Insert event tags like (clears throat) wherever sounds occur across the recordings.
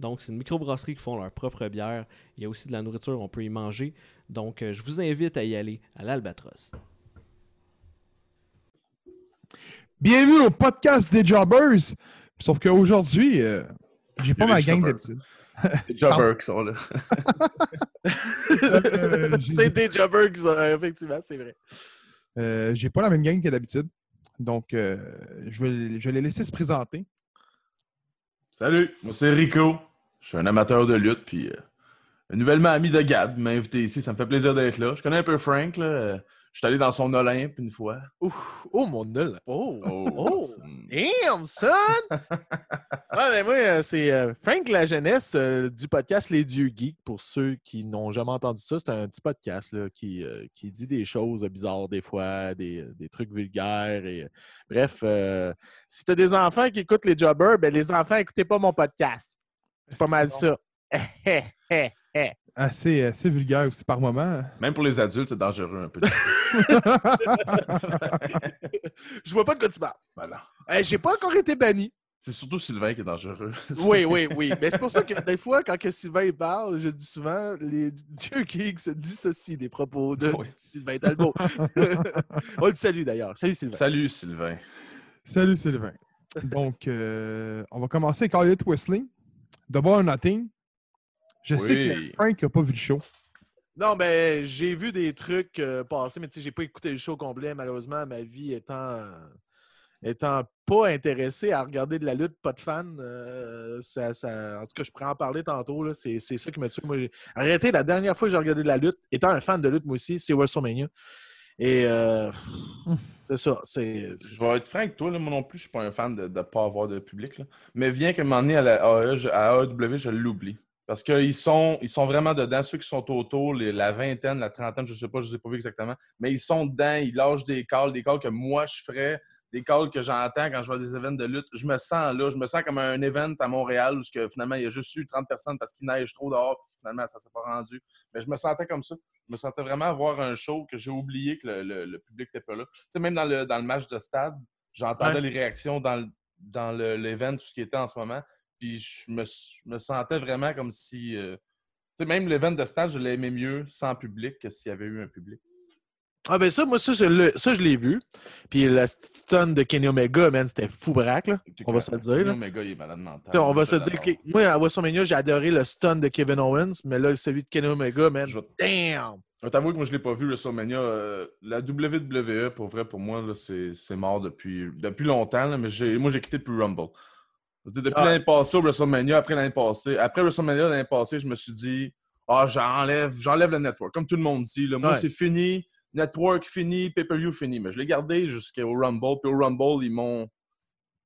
Donc, c'est une microbrasserie qui font leur propre bière. Il y a aussi de la nourriture, on peut y manger. Donc, euh, je vous invite à y aller à l'Albatros. Bienvenue au podcast des Jobbers. Sauf qu'aujourd'hui, euh, j'ai pas ma gang jobbers. d'habitude. Les Jobbers qui sont là. (laughs) Euh, (laughs) C'est des jobbers qui sont- euh, effectivement, c'est vrai. euh, j'ai pas la même gang que d'habitude. Donc, euh, je, vais, je vais les laisser se présenter. Salut, moi c'est Rico. Je suis un amateur de lutte, puis euh, un nouvellement ami de Gab m'a invité ici. Ça me fait plaisir d'être là. Je connais un peu Frank. Là. Je suis allé dans son Olympe une fois. Ouf, oh mon nul. Oh, oh. c'est- Damn, son! (laughs) ouais, mais moi, euh, c'est euh, Frank la jeunesse euh, du podcast Les Dieux Geeks. Pour ceux qui n'ont jamais entendu ça, c'est un petit podcast là, qui, euh, qui dit des choses bizarres des fois, des, des trucs vulgaires. Et, bref, si tu as des enfants qui écoutent les jobbers, ben les enfants, écoutez pas mon podcast. C'est pas mal ça. (laughs) Assez, assez vulgaire aussi par moment. Même pour les adultes, c'est dangereux un peu. (laughs) Je vois pas de quoi tu parles. voilà. Hey, J'ai pas encore été banni. C'est surtout Sylvain qui est dangereux. (laughs) Oui, oui, oui. Mais c'est pour ça que des fois, quand que Sylvain parle, je dis souvent les dieux geeks se dissocient des propos de Oui. Sylvain Talbot. On le salue d'ailleurs. Salut Sylvain. Salut Sylvain. Salut Sylvain. Donc, euh, on va commencer avec All Elite Double or Nothing. Je sais que Oui. Frank n'a pas vu le show. Non, mais j'ai vu des trucs euh, passer, mais tu sais, j'ai pas écouté le show complet, malheureusement, ma vie étant, étant pas intéressée à regarder de la lutte, pas de fan. euh, ça, ça- en tout cas, je pourrais en parler tantôt. là, C'est c'est ça qui m'a tué. Moi, j'ai arrêté la dernière fois que j'ai regardé de la lutte, étant un fan de lutte, moi aussi, c'est WrestleMania. Et euh, Je vais être franc avec toi, moi non plus, je suis pas un fan de ne pas avoir de public. Mais viens moment donné, à, la je- à AEW, je l'oublie. Parce qu'ils sont, ils sont vraiment dedans. Ceux qui sont autour, la vingtaine, la trentaine, je ne sais pas, je ne les ai pas vus exactement. Mais ils sont dedans, ils lâchent des calls, des calls que moi je ferais, des calls que j'entends quand je vois des événements de lutte. Je me sens là, je me sens comme un event à Montréal où que, finalement il y a juste eu 30 personnes parce qu'il neige trop dehors. puis Finalement, ça ne s'est pas rendu. Mais je me sentais comme ça. Je me sentais vraiment avoir un show que j'ai oublié que le, le- le public n'était pas là. Tu sais, même dans le, dans le match de stade, j'entendais Ouais. les réactions dans, dans l'event, tout ce qui était en ce moment. Puis je me, je me sentais vraiment comme si. euh, tu sais, même l'event de stade, je l'aimais mieux sans public que s'il y avait eu un public. Ah ben ça, moi, ça, je l'ai- ça, je l'ai vu. Puis la petite stun de Kenny Omega, man, c'était fou braque, là. On va se le dire, là. Omega, il est malade mental. On va se dire que moi, à WrestleMania, j'ai adoré le stun de Kevin Owens, mais là, celui de Kenny Omega, man, Je damn! Je vais t'avouer que moi, je ne l'ai pas vu, WrestleMania. Euh, la WWE, pour vrai, pour moi, là, c'est, c'est mort depuis, depuis longtemps. là, mais j'ai, moi, j'ai quitté depuis Rumble. Dire, depuis Ah. l'année passée au WrestleMania, après l'année passée, après WrestleMania l'année passée, je me suis dit, ah, j'enlève, j'enlève le network. Comme tout le monde dit. là. moi, Ouais. c'est fini. Network fini, pay-per-view fini. Mais je l'ai gardé jusqu'au Rumble. Puis au Rumble, ils m'ont.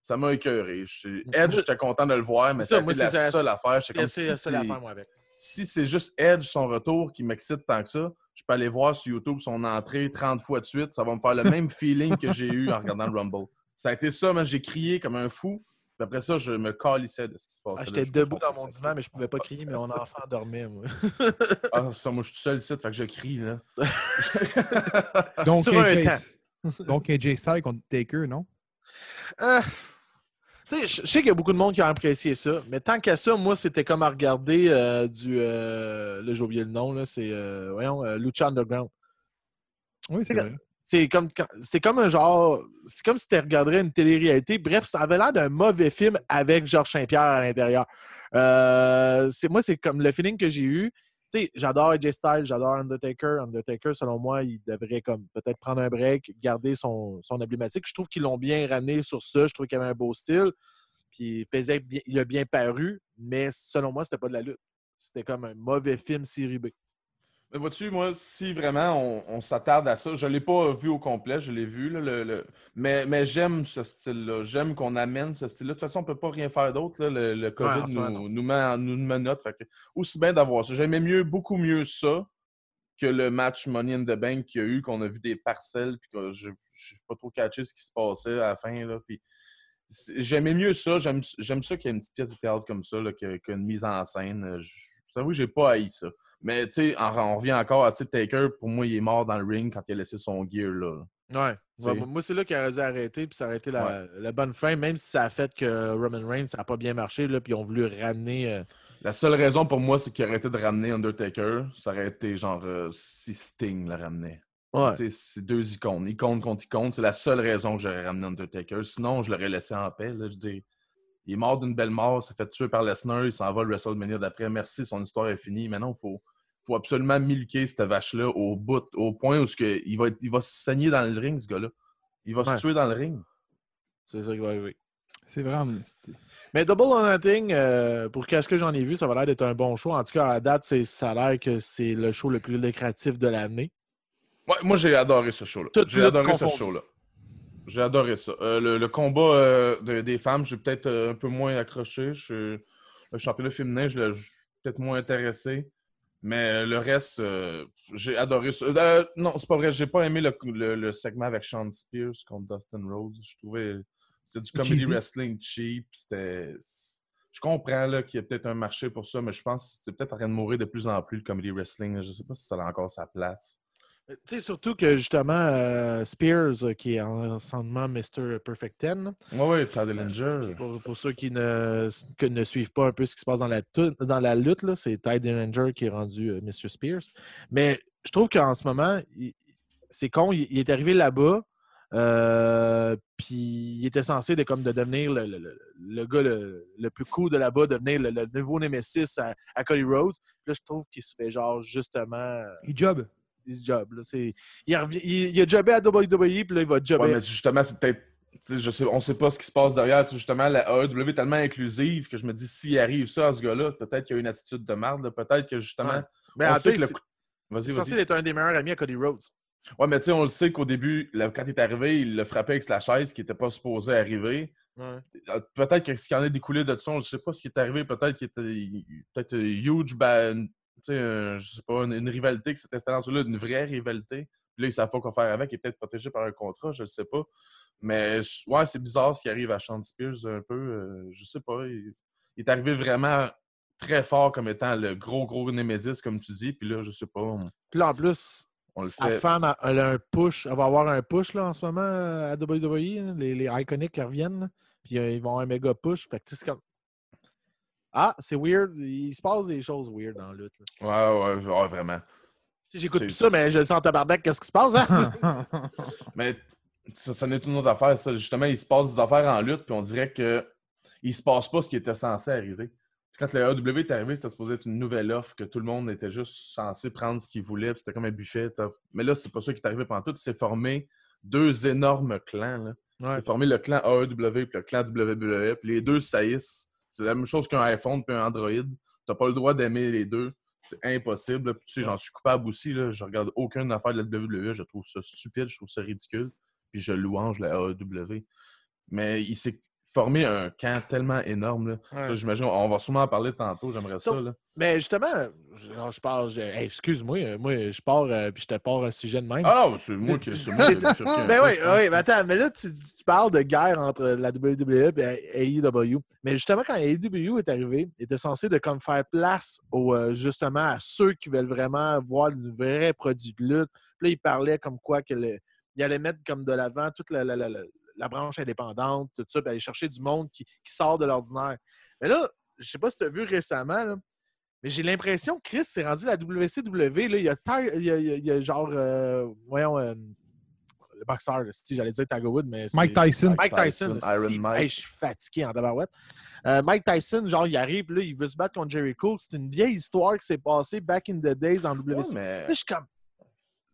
Ça m'a écœuré. Je- Edge, j'étais content de le voir, mais moi, la seule affaire. Comme C'est si la seule c'est- affaire, moi, avec. si c'est juste Edge, son retour, qui m'excite tant que ça, je peux aller voir sur YouTube son entrée 30 fois de suite. Ça va me faire le même (laughs) feeling que j'ai eu en regardant le Rumble. Ça a été ça, mais j'ai crié comme un fou. Puis après ça, je me calissais de ce qui se passait. Ah, là. J'étais debout dans mon divan, mais je pouvais pas crier, mais mon enfant dormait, moi. (laughs) Ah, ça, moi, je suis tout seul ici, fait que je crie, là. (laughs) Donc, Sur un AJ, temps. (laughs) donc AJ Styles contre Taker, non? Ah, tu sais, je je sais qu'il y a beaucoup de monde qui a apprécié ça, mais tant qu'à ça, moi, c'était comme à regarder euh, du. Euh, là, j'ai oublié le nom, là, c'est. euh, voyons, euh, Lucha Underground. Oui, c'est C'est vrai. C'est comme, c'est comme un genre. C'est comme si tu regarderais une télé-réalité. Bref, ça avait l'air d'un mauvais film avec Georges Saint-Pierre à l'intérieur. Euh, c'est, moi, c'est comme le feeling que j'ai eu. J'adore AJ Styles, j'adore Undertaker. Undertaker, selon moi, il devrait comme peut-être prendre un break, garder son, son emblématique. Je trouve qu'ils l'ont bien ramené sur ça. Je trouve qu'il avait un beau style. Puis il, faisait il a bien paru, mais selon moi, c'était pas de la lutte. C'était comme un mauvais film série B. Mais vois-tu, moi, si vraiment on, on s'attarde à ça, je ne l'ai pas vu au complet, je l'ai vu, là, le, le- mais, mais j'aime ce style-là. J'aime qu'on amène ce style-là. De toute façon, on ne peut pas rien faire d'autre. Le, le COVID nous, nous, met, nous menotte. Fait que, aussi bien d'avoir ça. J'aimais mieux, beaucoup mieux ça que le match Money in the Bank qu'il y a eu, qu'on a vu des parcelles, puis que je n'ai pas trop catché ce qui se passait à la fin. Là, puis J'aimais mieux ça. J'aime j'aime ça qu'il y ait une petite pièce de théâtre comme ça, là, qu'une mise en scène. Je t'avoue que j'ai pas haï ça. Mais tu sais, on, revient encore à Taker, pour moi, il est mort dans le ring quand il a laissé son gear là. Ouais. Moi, c'est là qu'il aurait dû arrêter, puis ça aurait été la, la bonne fin, même si ça a fait que Roman Reigns, ça n'a pas bien marché, là, puis ils ont voulu ramener. euh, La seule raison pour moi, c'est qu'il aurait été de ramener Undertaker. Ça aurait été genre euh, si Sting le ramenait. Ouais. C'est deux icônes. Icône contre icône. C'est la seule raison que j'aurais ramené Undertaker. Sinon, je l'aurais laissé en paix. là. Je veux dire, il est mort d'une belle mort, s'est fait tuer par Lesnar, il s'en va le WrestleMania d'après. Merci, son histoire est finie. Maintenant, il faut, faut absolument milquer cette vache-là au bout, au point où ce que, il, va, être- il va se saigner dans le ring, ce gars-là. Il va Ouais. se tuer dans le ring. C'est ça qui va arriver. C'est vraiment. Mais Double or Nothing, euh, pour qu'est-ce que j'en ai vu, ça va l'air d'être un bon show. En tout cas, à date, c'est- ça a l'air que c'est le show le plus lucratif de l'année. Ouais, moi, j'ai adoré ce show-là. J'ai adoré ce show-là. J'ai adoré ça. Euh, le, le combat euh, de- des femmes, j'ai peut-être un peu moins accroché. Je, le championnat féminin, je l'ai je suis peut-être moins intéressé. Mais le reste, euh, j'ai adoré ça. Euh, non, c'est pas vrai. J'ai pas aimé le, le- le segment avec Sean Spears contre Dustin Rhodes. Je trouvais c'était du comedy wrestling cheap. C'était. Je comprends là, qu'il y a peut-être un marché pour ça, mais je pense que c'est peut-être en train de mourir de plus en plus le comedy wrestling. Je sais pas si ça a encore sa place. Tu sais, surtout que justement, euh, Spears, euh, qui est ensemble Mr. Perfect Ten, là, Ouais, ouais, Todd Dillinger. pour, pour ceux qui ne, que ne suivent pas un peu ce qui se passe dans la, dans la lutte, là, c'est Ty Dillinger qui est rendu euh, Mr. Spears. Mais je trouve qu'en ce moment, c'est con, il, il est arrivé là-bas, euh, puis il était censé de, comme, de devenir le, le- le- le gars le, le plus cool de là-bas, devenir le, le nouveau Nemesis à, à Cody Rhodes. Puis Là, je trouve qu'il se fait genre justement euh, Il job. Là. Il, revient- il, il a jobé à WWE, puis là, il va jobber. Ouais, mais justement, c'est peut-être. Je sais, on ne sait pas ce qui se passe derrière. Justement, la AEW est tellement inclusive que je me dis, s'il arrive ça à ce gars-là, peut-être qu'il y a une attitude de merde. là. Peut-être que justement. Ouais. mais on sait que le coup- Vas-y, un des meilleurs amis à Cody Rhodes. Ouais, mais tu sais, on le sait qu'au début, là, quand il est arrivé, il l'a frappé avec la chaise qui n'était pas supposé arriver. Euh, Peut-être que ce qui en est découlé de ça, on ne sait pas ce qui est arrivé. Peut-être qu'il était peut-être un huge, un- je sais pas, une, une rivalité qui s'est installée en là, une vraie rivalité. Puis là, ils ne savent pas quoi faire avec. Il est peut-être protégé par un contrat, je ne sais pas. Mais ouais, c'est bizarre ce qui arrive à Sean Spears un peu. euh, je sais pas. Il, il est arrivé vraiment très fort comme étant le gros, gros Némésis, comme tu dis. Puis là, je sais pas, on, Puis là, en plus, on le femme, a- elle a un push. Elle va avoir un push là, en ce moment euh, à WWE. là, les, les Iconics qui reviennent. là. Puis euh, ils vont avoir un méga push. Fait que tu sais, c'est comme. Ah, c'est weird. Il se passe des choses weird dans la lutte. là. Ouais, ouais, ouais, vraiment. J'écoute plus ça, mais je le sens en tabarnak. Qu'est-ce qui se passe? Hein? (laughs) Mais ça, ça n'est une autre affaire, ça. Justement, il se passe des affaires en lutte, puis on dirait que il se passe pas ce qui était censé arriver. Quand le AEW est arrivé, c'était supposé être une nouvelle offre, que tout le monde était juste censé prendre ce qu'il voulait, puis c'était comme un buffet. Mais là, c'est pas ça qui est arrivé pendant tout. C'est formé deux énormes clans. Là. Ouais. C'est formé le clan AEW puis le clan WWE, puis les deux saillissent. C'est la même chose qu'un iPhone puis un Android. T'as pas le droit d'aimer les deux. C'est impossible. Puis, tu sais, j'en suis coupable aussi. Là. Je regarde aucune affaire de la WWE. Je trouve ça stupide, je trouve ça ridicule. Puis je louange la AEW. Mais il formé un camp tellement énorme. Là. Ouais. Ça, j'imagine, on va sûrement en parler tantôt. J'aimerais ça. Là. mais justement, je, hey, excuse-moi, euh, moi, je pars euh, puis je te pars un sujet de même. Ah non, c'est moi qui c'est moi qui (laughs) Ben oui, oui, mais attends, mais là, tu, tu parles de guerre entre la WWE et AEW. Mais justement, quand AEW est arrivé, il était censé de comme faire place au, euh, justement à ceux qui veulent vraiment voir le vrai produit de lutte. Puis là, il parlait comme quoi que le- il allait mettre comme de l'avant toute la, la- la- la- la branche indépendante, tout ça, puis aller chercher du monde qui, qui sort de l'ordinaire. Mais là, je sais pas si tu as vu récemment, là, mais j'ai l'impression que Chris s'est rendu à la WCW. Là, il, y a, il, y a, il y a- genre, euh, voyons, euh, le boxeur, si j'allais dire Tiger Woods, mais c'est- Mike Tyson. Mike Tyson, Tyson, Iron Mike. hey, je suis fatigué en tabarouette. Euh, Mike Tyson, genre, il arrive, là, il veut se battre contre Jericho. C'est une vieille histoire qui s'est passée back in the days en Ouais, WCW. mais- Là, je suis comme.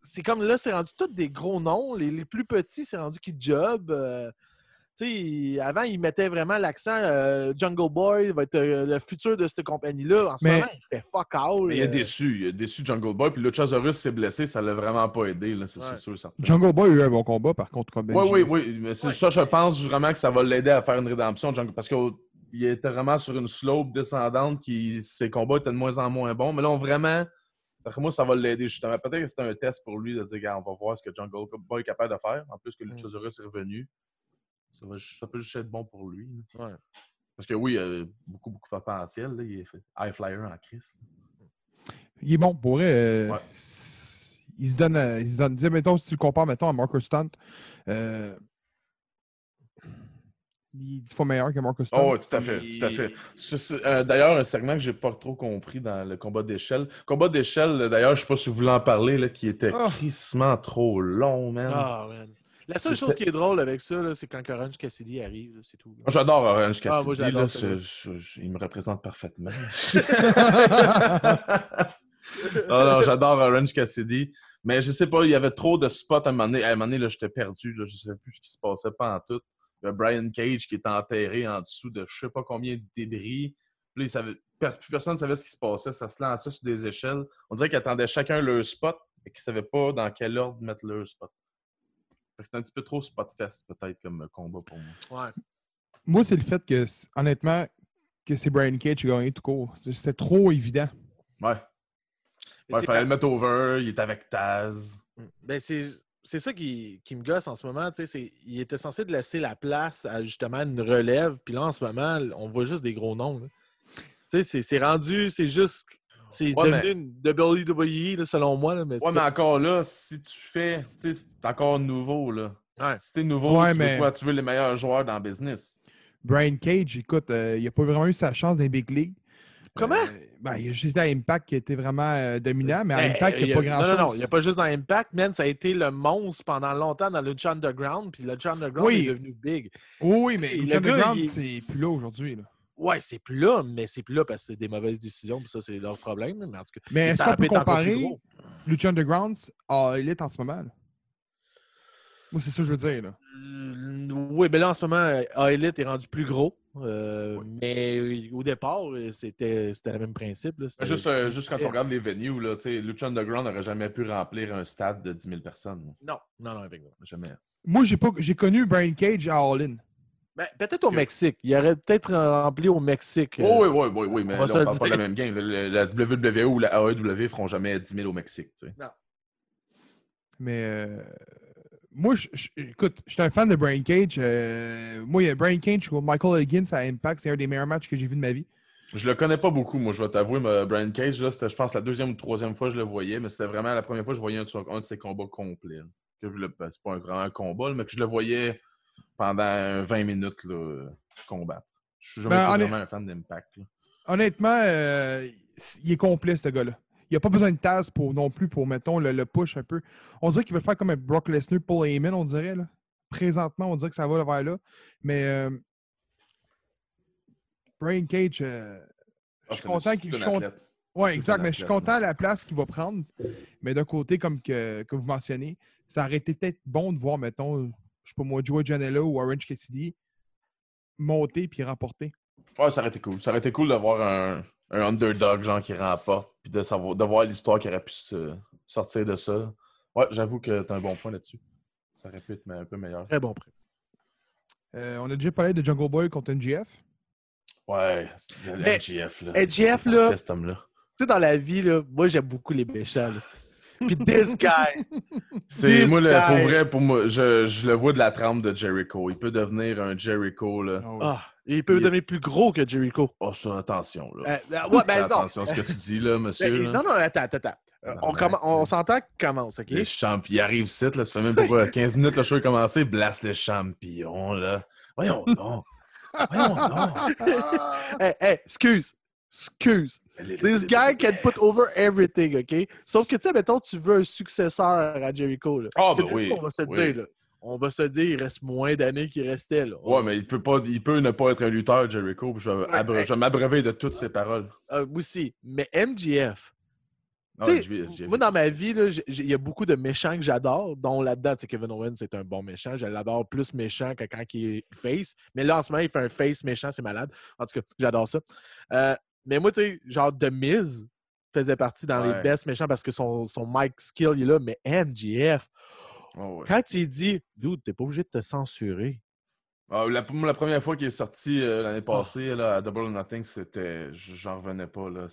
C'est comme là, c'est rendu tous des gros noms. Les, les plus petits, c'est rendu qui job. euh, sais, avant, il mettait vraiment l'accent euh, Jungle Boy va être euh, le futur de cette compagnie-là. En ce Mais- moment, il fait fuck. Mais il est euh, déçu. Il est déçu Jungle Boy. Puis Luchasaurus s'est blessé. Ça l'a vraiment pas aidé. là, C'est Ouais. c'est sûr. certain. Jungle Boy a eu un bon combat, par contre, comme Oui, oui, oui. Mais c'est Ouais. ça, je pense vraiment que ça va l'aider à faire une rédemption, Jungle, parce qu'il était vraiment sur une slope descendante qui ses combats étaient de moins en moins bons. Mais là, on vraiment. D'après moi, ça va l'aider justement. Peut-être que c'était un test pour lui de dire, on va voir ce que Jungle Boy est capable de faire. En plus que Luchasaurus est revenu. Ça, va ça peut juste être bon pour lui. Ouais. Parce que oui, il a beaucoup, beaucoup de potentiel. là. Il est fait high flyer en crise. Il est bon, pour vrai. euh, Ouais. Il se donne. euh, il se donne. mettons, si tu le compares, mettons, à Marcus Stunt, euh, il est dix fois meilleur que Marcus Stunt. Oh, oui, tout à fait. Tout à fait. Euh, d'ailleurs, un segment que j'ai pas trop compris dans le combat d'échelle. Combat d'échelle, d'ailleurs, je sais pas si vous voulez en parler, là, qui était Ah. crissement trop long, man. Ah, man. La seule chose qui est drôle avec ça, là, c'est quand Orange Cassidy arrive, là, c'est tout. Moi, j'adore Orange Cassidy. Ah, moi, j'adore là, je- je- il me représente parfaitement. (laughs) non, non, j'adore Orange Cassidy. Mais je sais pas, il y avait trop de spots à un moment donné. À un moment donné, là, j'étais perdu. Là, je savais plus ce qui se passait pas en tout. Il y a Brian Cage qui est enterré en dessous de je sais pas combien de débris. Puis là, il savait- per- plus personne ne savait ce qui se passait. Ça se lançait sur des échelles. On dirait qu'ils attendaient chacun leur spot et qu'ils ne savaient pas dans quel ordre mettre leur spot. Fait que C'était un petit peu trop spot fest, peut-être, comme combat pour moi. Ouais. Moi, c'est le fait que, honnêtement, que c'est Brian Cage qui a gagné tout court. C'était trop évident. Ouais. Ouais, c'est il fallait pas- le mettre over, il est avec Taz. Ben, c'est c'est ça qui, qui me gosse en ce moment. tu sais, c'est- Il était censé de laisser la place à justement une relève. Puis là, en ce moment, on voit juste des gros noms. là. Tu sais, c'est- c'est rendu, c'est juste. C'est Ouais, devenu une WWE, là, selon moi. là, mais Ouais, mais encore là, si tu fais, tu sais, c'est encore nouveau, là. Ouais. Si t'es nouveau, Ouais, tu mais- veux quoi? Tu veux les meilleurs joueurs dans le business. Brian Cage, écoute, euh, il n'a pas vraiment eu sa chance dans les big leagues. Comment? Euh, ben, il a juste à Impact qui était vraiment euh, dominant, mais à Ben, Impact, il n'y a pas Non, grand-chose. non, non. Il n'y a pas juste dans Impact, man. Ça a été le monstre pendant longtemps dans le Underground. Puis le Underground Oui. est devenu big. Oui, mais Le Underground, il c'est plus là aujourd'hui. Ouais, c'est plus là, mais c'est plus là parce que c'est des mauvaises décisions. Puis ça, c'est leur problème. Mais en tout cas, Mais est-ce qu'on peut comparer. Lucha Underground à Elite en ce moment? là? Moi, c'est ça que je veux dire. Là. Euh, Oui, mais là, en ce moment, euh, A-Elite est rendu plus gros. Euh, Oui. Mais euh, au départ, euh, c'était c'était le même principe. là, c'était- Juste, euh, juste quand on regarde les venues, là, tu sais, Lucha Underground n'aurait jamais pu remplir un stade de 10 000 personnes. Non, non, non, effectivement. Jamais. Moi, j'ai pas j'ai connu Brian Cage à All In. Ben, Peut-être au. Mexique. Il aurait peut-être euh, rempli au Mexique. euh, Oh, oui, oui, oui, oui, mais on se parle pas de la même game. La WWE ou la AEW feront jamais 10 000 au Mexique. tu sais. Mais euh, moi, je- je- écoute, je suis un fan de Brian Cage. euh, moi, il y a Brian Cage ou Michael Higgins à Impact. C'est un des meilleurs matchs que j'ai vu de ma vie. Je le connais pas beaucoup, moi, je vais t'avouer. mais Brian Cage, là, c'était, je pense, la deuxième ou troisième fois que je le voyais, mais c'était vraiment la première fois que je voyais un, de son- un de ses combats complets. là. Que je le, ben, c'est pas un grand combat, mais que je le voyais pendant 20 minutes là, combattre. Je suis jamais Ben, honnêt- vraiment un fan d'Impact. là. Honnêtement, euh, il est complet, ce gars-là. Il n'y a pas besoin de tasse pour, non plus pour, mettons, le, le push un peu. On dirait qu'il veut faire comme un Brock Lesnar, Paul Heyman, on dirait. Là. Présentement, on dirait que ça va vers là. Mais euh, Brian Cage, euh, Ah, je suis content qu'il C'est exact. Mais je suis content de la place qu'il va prendre. Mais d'un côté, comme que, que vous mentionnez, ça aurait été peut-être bon de voir, mettons, je sais pas moi, Joey Janela ou Orange Cassidy monter puis remporter. Ouais, ça aurait été cool. Ça aurait été cool d'avoir un, un underdog, genre, qui remporte, puis de, savoir, de voir l'histoire qui aurait pu se sortir de ça. Ouais, j'avoue que tu as un bon point là-dessus. Ça aurait pu être un peu meilleur. Très bon prix. Euh, on a déjà parlé de Jungle Boy contre NGF. Ouais, c'est MGF, là. Il là- fait, cet homme-là. Tu sais, dans la vie, là, moi, j'aime beaucoup les méchants. là. (laughs) Puis this guy. C'est moi, le- pour vrai, pour moi, je, je le vois de la trempe de Jericho. Il peut devenir un Jericho, là. Ah, il peut Il- devenir plus gros que Jericho. Oh, ça, attention, là. Euh, ouais, ben non. attention à ce que tu dis, là, monsieur. Ben, là. non, non, attends, attends, attends. Euh, on, on s'entend qu'il commence, OK? Les champions. Il arrive ici, là, ça fait même pas euh, 15 minutes le show est commencé. Blast les champions, là. Voyons (laughs) donc. Voyons donc. (laughs) Hey, hey, excuse. Excuse. This guy can put over everything, OK? Sauf que, tu sais, mettons, tu veux un successeur à Jericho. Là. Ah, que ben oui, On va se oui. dire, là. On va se dire, il reste moins d'années qu'il restait, là. Ouais, mais il peut, pas, il peut ne pas être un lutteur, Jericho. Je vais, m'abreuver de toutes ses paroles. Euh, aussi. Mais MGF, Ah moi, dans ma vie, il y a beaucoup de méchants que j'adore, dont là-dedans, c'est Kevin Owens, c'est un bon méchant. Je l'adore plus méchant que quand il est face. Mais là, en ce moment, il fait un face méchant, c'est malade. En tout cas, j'adore ça. Euh, mais moi, tu sais, genre, The Miz faisait partie dans les best méchants parce que son, son mic skill, il est là. Mais MGF, Oh, ouais. quand tu dit, dude, t'es pas obligé de te censurer. Ah, la, première fois qu'il est sorti euh, Ah. l'année passée là, à Double or Nothing, c'était. J'en revenais pas. Là.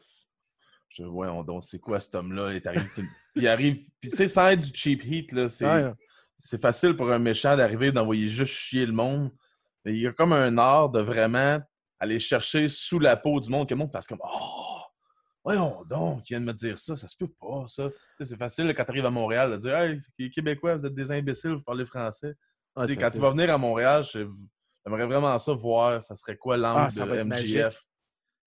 Je voyons donc, c'est quoi cet homme-là? Il tout- Puis il arrive. Puis sais, sans être du cheap heat, là, c'est. Ouais. c'est facile pour un méchant d'arriver d'envoyer juste chier le monde. Mais il y a comme un art de vraiment aller chercher sous la peau du monde que le monde fasse comme Oh! Voyons donc, il vient de me dire ça, ça se peut pas, ça. C'est facile quand tu arrives à Montréal de dire Hey, les Québécois, vous êtes des imbéciles, vous parlez français. Ah, quand tu vas venir à Montréal, j'aimerais vraiment ça voir, ça serait quoi l'angle Ah, ça va de. MGF.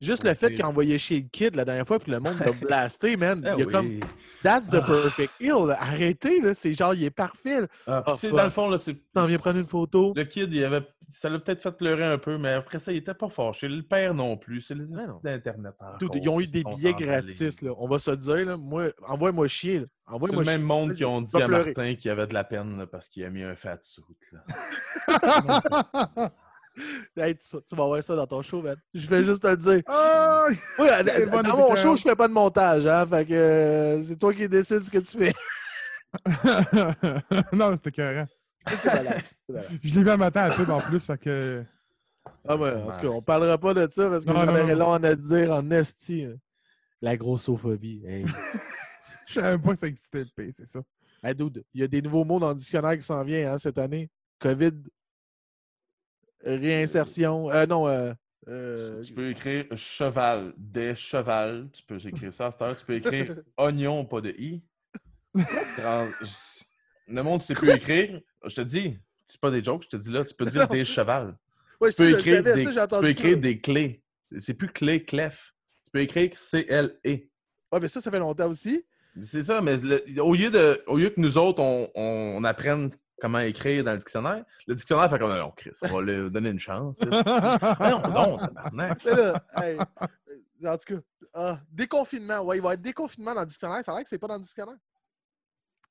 Juste le fait qu'il a envoyé chier le kid la dernière fois, puis le monde t'a (laughs) blasté, man. Ah il y a oui. comme That's the Ah. perfect heel. là. Arrêtez, là. C'est genre, il est parfait. Ah, c'est- dans le fond, là, c'est. T'en viens prendre une photo. Le kid, il avait... ça l'a peut-être fait pleurer un peu, mais après ça, il était pas fâché. Le père non plus. C'est les sites d'Internet. Ils ont eu des billets gratis, là. On va se le dire, là. Moi, envoie-moi chier. C'est le même monde qui ont dit à pleurer. Martin qu'il avait de la peine là, parce qu'il a mis un fat suit. Là. (laughs) (laughs) Hey, tu, tu vas voir ça dans ton show, man. Je vais juste te le dire. Ah! Oui, dans, mon show, je fais pas de montage, hein. Fait que euh, c'est toi qui décides ce que tu fais. (laughs) non, c'était carré. Je l'ai vu un matin à pub en plus, fait que. Ah ouais, en tout cas, on parlera pas de ça parce que j'en aurais long à dire en esti. hein. La grossophobie. Hey. (laughs) Je savais pas que ça existait le P, c'est ça. Hey, dude, il y a des nouveaux mots dans le dictionnaire qui s'en viennent hein, cette année. COVID, réinsertion. Euh, non, euh, euh, Tu peux écrire cheval, des cheval. Tu peux écrire ça à cette heure. Tu peux écrire (laughs) oignon, pas de i. Trans- (laughs) Le monde sait plus écrire. Je te dis, c'est pas des jokes, je te dis là. Tu peux dire des cheval. ouais, Tu peux écrire, savais, des, ça, tu peux écrire ça. des clés. C'est plus clé, clef. Tu peux écrire C-L-E. Ouais, mais ça, ça fait longtemps aussi. C'est ça, mais le- au, lieu de, au lieu que nous autres, on, on apprenne comment écrire dans le dictionnaire, le dictionnaire fait comme non, Chris, on va lui donner une chance. (laughs) non, non, tabarnak. Là, hey, euh, en tout cas, ah, déconfinement. Ouais, il va y avoir déconfinement dans le dictionnaire. Ça a l'air que c'est pas dans le dictionnaire.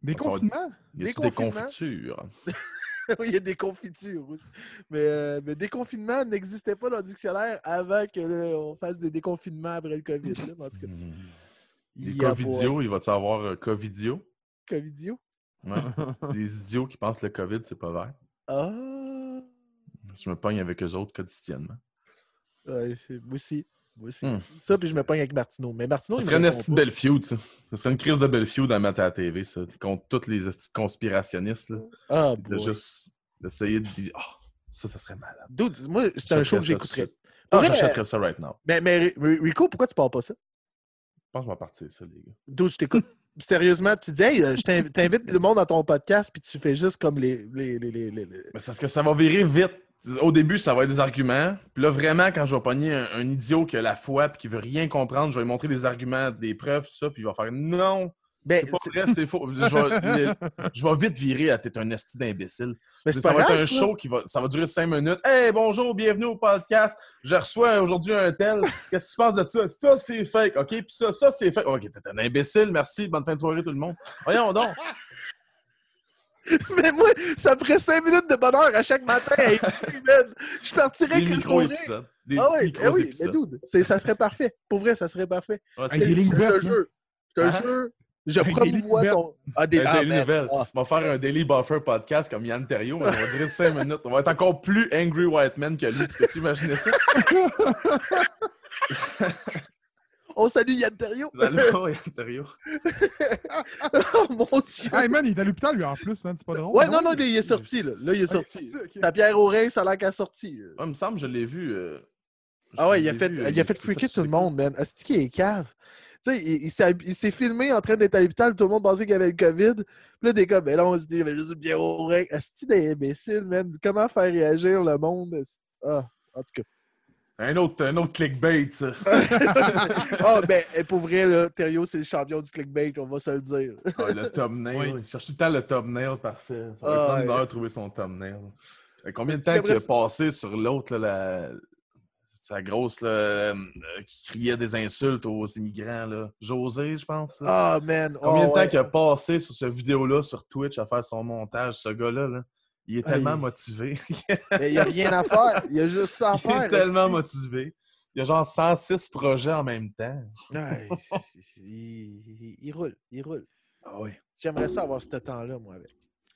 Va- confinements? Y a des Déconfinement. confitures? (laughs) oui, il y a des confitures aussi. Mais, euh, mais déconfinement n'existait pas dans le dictionnaire avant que là, on fasse des déconfinements après le COVID. là. En tout cas. (laughs) Des il covidios, il va-tu avoir euh, covidio? Covidio? Ouais. C'est des idiots qui pensent que le COVID, c'est pas vrai. Ah! Je me pogne avec eux autres quotidiennement. Ouais, moi aussi. Moi aussi. Hmm. Ça, puis je me pogne avec Martineau. Mais Martineau, Ça serait une répond esti de pas. belle feud, ça. Ça serait une crise de belle feud à mettre à la TV, ça. Contre tous les conspirationnistes, là. Ah, De boy. juste d'essayer de dire, ah, ça, ça serait malade. Dude, moi, c'est un show que j'écouterais. Ah, j'achèterais ça right now. Mais, mais Ri- Rico, pourquoi tu parles pas ça? Je pense que je vais partir ça, les gars. Dude, je t'écoute. Sérieusement, tu dis, hey, euh, je t'inv- t'invite le monde dans ton podcast, puis tu fais juste comme les. les, les, les, parce que ça va virer vite. Au début, ça va être des arguments. Puis là, vraiment, quand je vais pogner un, idiot qui a la foi et qui veut rien comprendre, je vais lui montrer des arguments, des preuves, tout ça, puis il va faire non, Ben, c'est pas c'est- vrai, c'est faux. Je vais, (laughs) le- je vais vite virer à t'es un esti d'imbécile. mais c'est Ça pas va grave. être un ça. show qui va, ça va durer cinq minutes. Hey, bonjour, bienvenue au podcast. Je reçois aujourd'hui un tel. Qu'est-ce que tu penses de ça? Ça, c'est fake. OK, puis ça, ça, c'est fake. OK, t'es un imbécile. Merci. Bonne fin de soirée, tout le monde. Voyons donc. (laughs) Mais moi, ça me ferait 5 minutes de bonheur à chaque matin. (laughs) Je partirais avec micro-épisodes. Des Ah oui, eh oui, mais dude, c'est- ça serait parfait. Pour vrai, ça serait parfait. Ouais, Avec des c'est- lignes je vertes, te là. Je promouvois ton. Ah, des Un ah, Daily. Ah. On va faire un Daily Buffer podcast comme Yann Terriot, mais on va durer 5 minutes. On va être encore plus Angry White Man que lui. Tu peux imaginer ça? (laughs) On salue Yann Terriot. Allô, Yann Terriot? (laughs) oh mon Dieu. Hey man, il est à l'hôpital lui en plus, man, c'est pas drôle. Ouais, non, non, il est sorti, là. Là, il est sorti. Ok. Ta pierre au rein, ça a l'air qu'elle est sortie. Ouais, il me semble que je l'ai vu. euh, Ah ouais, je il a fait, vu, il a fait freaker tout le monde, man. Asti qui est cave. Tu sais, il, il s'est- il s'est filmé en train d'être à l'hôpital, tout le monde pensait qu'il avait le COVID. Puis là, des gars, ben là, on se dit, il avait juste bière au rein. Asti d'imbécile, man? Comment faire réagir le monde? Ah, en tout cas. Un autre, un autre clickbait, ça. (laughs) Ah, ben, et pour vrai, là, Thériault, c'est le champion du clickbait, on va se le dire. Ah, le thumbnail. Oui. Il cherche tout le temps le thumbnail parfait. Ça va Ah, prendre une ouais. heure de trouver son thumbnail. Euh, Combien de Est-ce temps qu'il a passé sur l'autre, là, la... sa grosse, là, euh, qui criait des insultes aux immigrants, là. José, je pense. man. Combien oh, de temps ouais. qu'il a passé sur cette vidéo-là sur Twitch à faire son montage, ce gars-là? là? Il est Ah, tellement il- motivé. Il n'y a rien à faire. Il y a juste ça à (laughs) il faire. est tellement motivé. Il y a genre 106 projets en même temps. Ouais, il, il- il roule, il roule. Ah oui. J'aimerais ça avoir ce temps-là, moi, avec.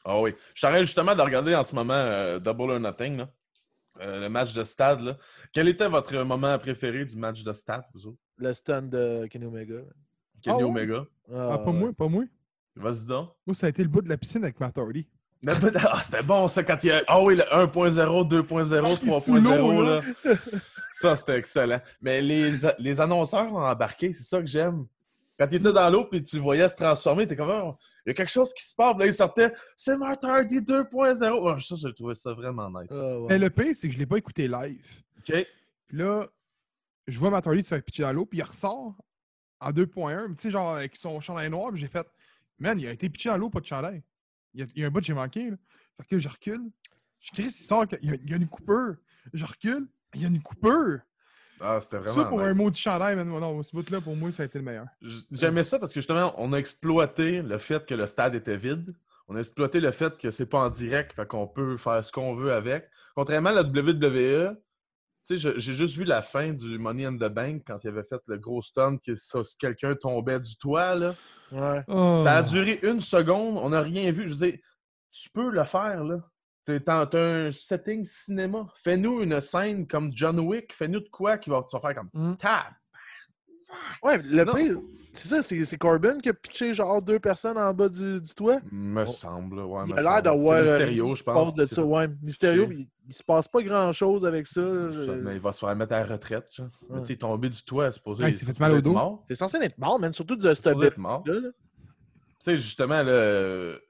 Ah oui. Je t'arrête justement de regarder en ce moment euh, Double or Nothing, là. Euh, le match de stade. Là. Quel était votre moment préféré du match de stade, vous autres? Le stun de Kenny Omega. Kenny Ah ouais? Omega. Ah, pas moi, pas moi. Vas-y donc. Moi, ça a été le bout de la piscine avec Matt Hardy. Ah, c'était bon ça quand il y a. Ah oui, le 1.0, 2.0, Ah, il est sous l'eau, 3.0. là. Là. Ça, c'était excellent. Mais les, les annonceurs ont embarqué, c'est ça que j'aime. Quand il était dans l'eau puis tu le voyais se transformer, t'es comme Oh, il y a quelque chose qui se passe. Là, il sortait C'est Matt Hardy 2.0. Ouais, ça, j'ai trouvé ça vraiment nice. ça. Ah, ouais. Mais le pire, c'est que je l'ai pas écouté live. OK. Puis là, je vois Matt Hardy se faire pitcher dans l'eau, puis il ressort en 2.1, mais tu sais, genre avec son chandail noir, puis j'ai fait, man, il a été pitché dans l'eau, pas de chandail. Il y a, il y a un bout que j'ai manqué, là. Fait que je recule. Je crie, il sort, il y a, il y a une coupeur. Je recule, il y a une coupeur. Ah, c'était vraiment. Ça, pour un mot de chandail, man, non, ce bout-là, pour moi, ça a été le meilleur. J'aimais ça parce que justement, on a exploité le fait que le stade était vide. On a exploité le fait que c'est pas en direct, fait qu'on peut faire ce qu'on veut avec. Contrairement à la WWE, tu sais, j'ai juste vu la fin du Money in the Bank quand il avait fait le gros stun que quelqu'un tombait du toit. Là. Ouais. Ça a Oh. duré une seconde, on n'a rien vu. Je veux dire, tu peux le faire, là. T'es- T'as t'as un setting cinéma. Fais-nous une scène comme John Wick. Fais-nous de quoi qui va, vas faire comme Mm. tab. Ouais, le pire, c'est ça, c'est Corbin qui a pitché genre deux personnes en bas du, du toit. Me On- semble, ouais. Il me a l'air d'avoir. C'est euh, Mysterio, je pense. de ça, ouais. Mysterio, il, il se passe pas grand chose avec ça. Mais il va se faire mettre à la retraite. genre. Mais Ouais. tu sais, il est tombé du toit, c'est supposé. Ah, il s'est fait mal au dos. Mort. T'es censé être mort, man, surtout de Il cette est supposé être mort. là. Tu sais, justement, le,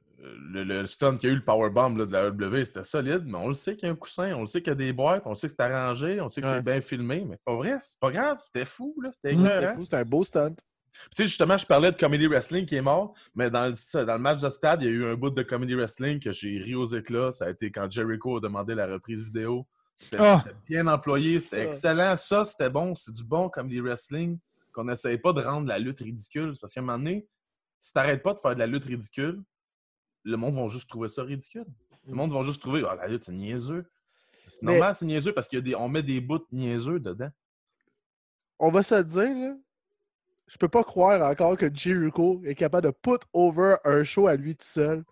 le, le stun qu'il y a eu, le powerbomb là, de la AEW, c'était solide, mais on le sait qu'il y a un coussin, on le sait qu'il y a des boîtes, on le sait que c'est arrangé, on sait que Ouais. c'est bien filmé, mais pas vrai, c'est pas grave, c'était fou, là, c'était Mm. C'est écœurant. fou, C'est un beau stunt. Tu sais, justement, je parlais de Comedy Wrestling qui est mort, mais dans le, dans le match de stade, il y a eu un bout de Comedy Wrestling que j'ai ri aux éclats. Ça a été quand Jericho a demandé la reprise vidéo. C'était Ah! c'était bien employé, c'était Ah. excellent. Ça, c'était bon. C'est du bon Comedy Wrestling qu'on n'essaye pas de rendre la lutte ridicule. Parce qu'à un moment donné, si t'arrêtes pas de faire de la lutte ridicule, le monde va juste trouver ça ridicule. Le Mm. monde va juste trouver Ah, la lutte, c'est niaiseux. C'est Mais- normal, c'est niaiseux parce qu'on met des bouts niaiseux dedans. On va se dire, là. Je peux pas croire encore que Jericho est capable de put over un show à lui tout seul.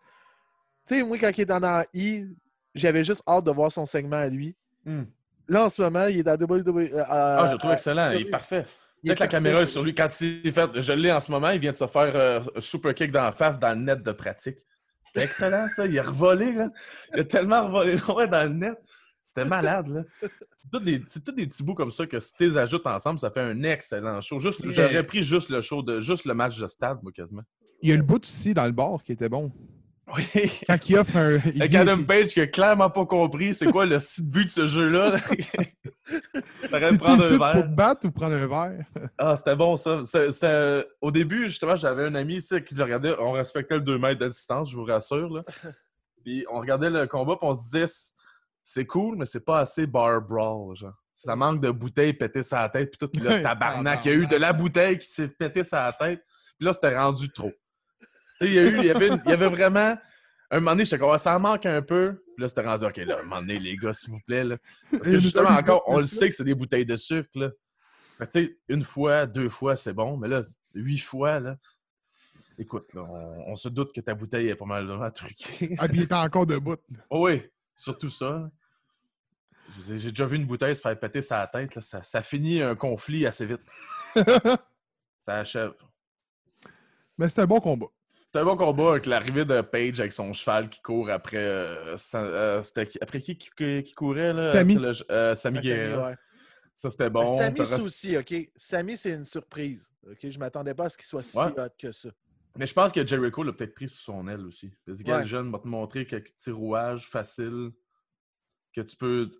Tu sais, moi, quand il est dans la I, j'avais juste hâte de voir son segment à lui. Hmm. Là, en ce moment, il est dans WWE. euh, Ah, à- je le trouve à- excellent. Il est oui. parfait. que la caméra est sur lui, quand il fait. Je l'ai en ce moment, il vient de se faire euh, super kick dans la face dans le net de pratique. C'était excellent, ça. Il a revolé, là. Il a tellement revolé loin dans le net. C'était malade, là. C'est tous des, petits bouts comme ça que si tu les ajoutes ensemble, ça fait un excellent show. Juste, J'aurais pris juste le show de juste le match de stade, moi, quasiment. Il y a le bout aussi dans le bar qui était bon. Oui. Quand il offre un. il Avec dit- Adam Page qui a clairement pas compris c'est quoi le site but de ce jeu-là. (laughs) T'aurais prendre un pour verre. te battre ou prendre un verre? Ah, c'était bon ça. C'est- Au début, justement, j'avais un ami ici qui le regardait. On respectait le 2 mètres de distance, je vous rassure. Là. Puis on regardait le combat, puis on se disait c'est cool, mais c'est pas assez bar brawl. Genre. Ça manque de bouteilles pétées sur la tête, puis tout. Là, (laughs) tabarnak, il y a eu de la bouteille qui s'est pétée sur la tête. Puis là, c'était rendu trop. Il y, a eu, il, y avait il y avait vraiment. Un moment donné, j'étais comme, Ah, ça en manque un peu. Puis là, c'était rendu, OK, là, un moment donné, les gars, s'il vous plaît. Là. Parce que justement, encore, on le sait que c'est des bouteilles de sucre. Là. Fait que, tu sais, une fois, deux fois, c'est bon. Mais là, huit fois, là. Écoute, là, on, on se doute que ta bouteille est pas mal truquée. Ah, puis il était encore debout. Oh oui, surtout ça. J'ai déjà vu une bouteille se faire péter sa tête. Là. Ça, ça finit un conflit assez vite. (laughs) Ça achève. Mais c'était un bon combat. C'était un bon combat avec l'arrivée de Page avec son cheval qui court après. euh, euh, c'était qui- après qui, qui, qui courait là? Le- euh, Sami Ah, Sammy, Guerrera. ouais. Ça, c'était bon. C'est rest- aussi, OK? Sammy, c'est une surprise. OK? Je m'attendais pas à ce qu'il soit si Ouais. hot que ça. Mais je pense que Jericho l'a peut-être pris sous son aile aussi. Il a dit, Ouais. jeune va te montrer quelques petits rouages faciles que tu peux,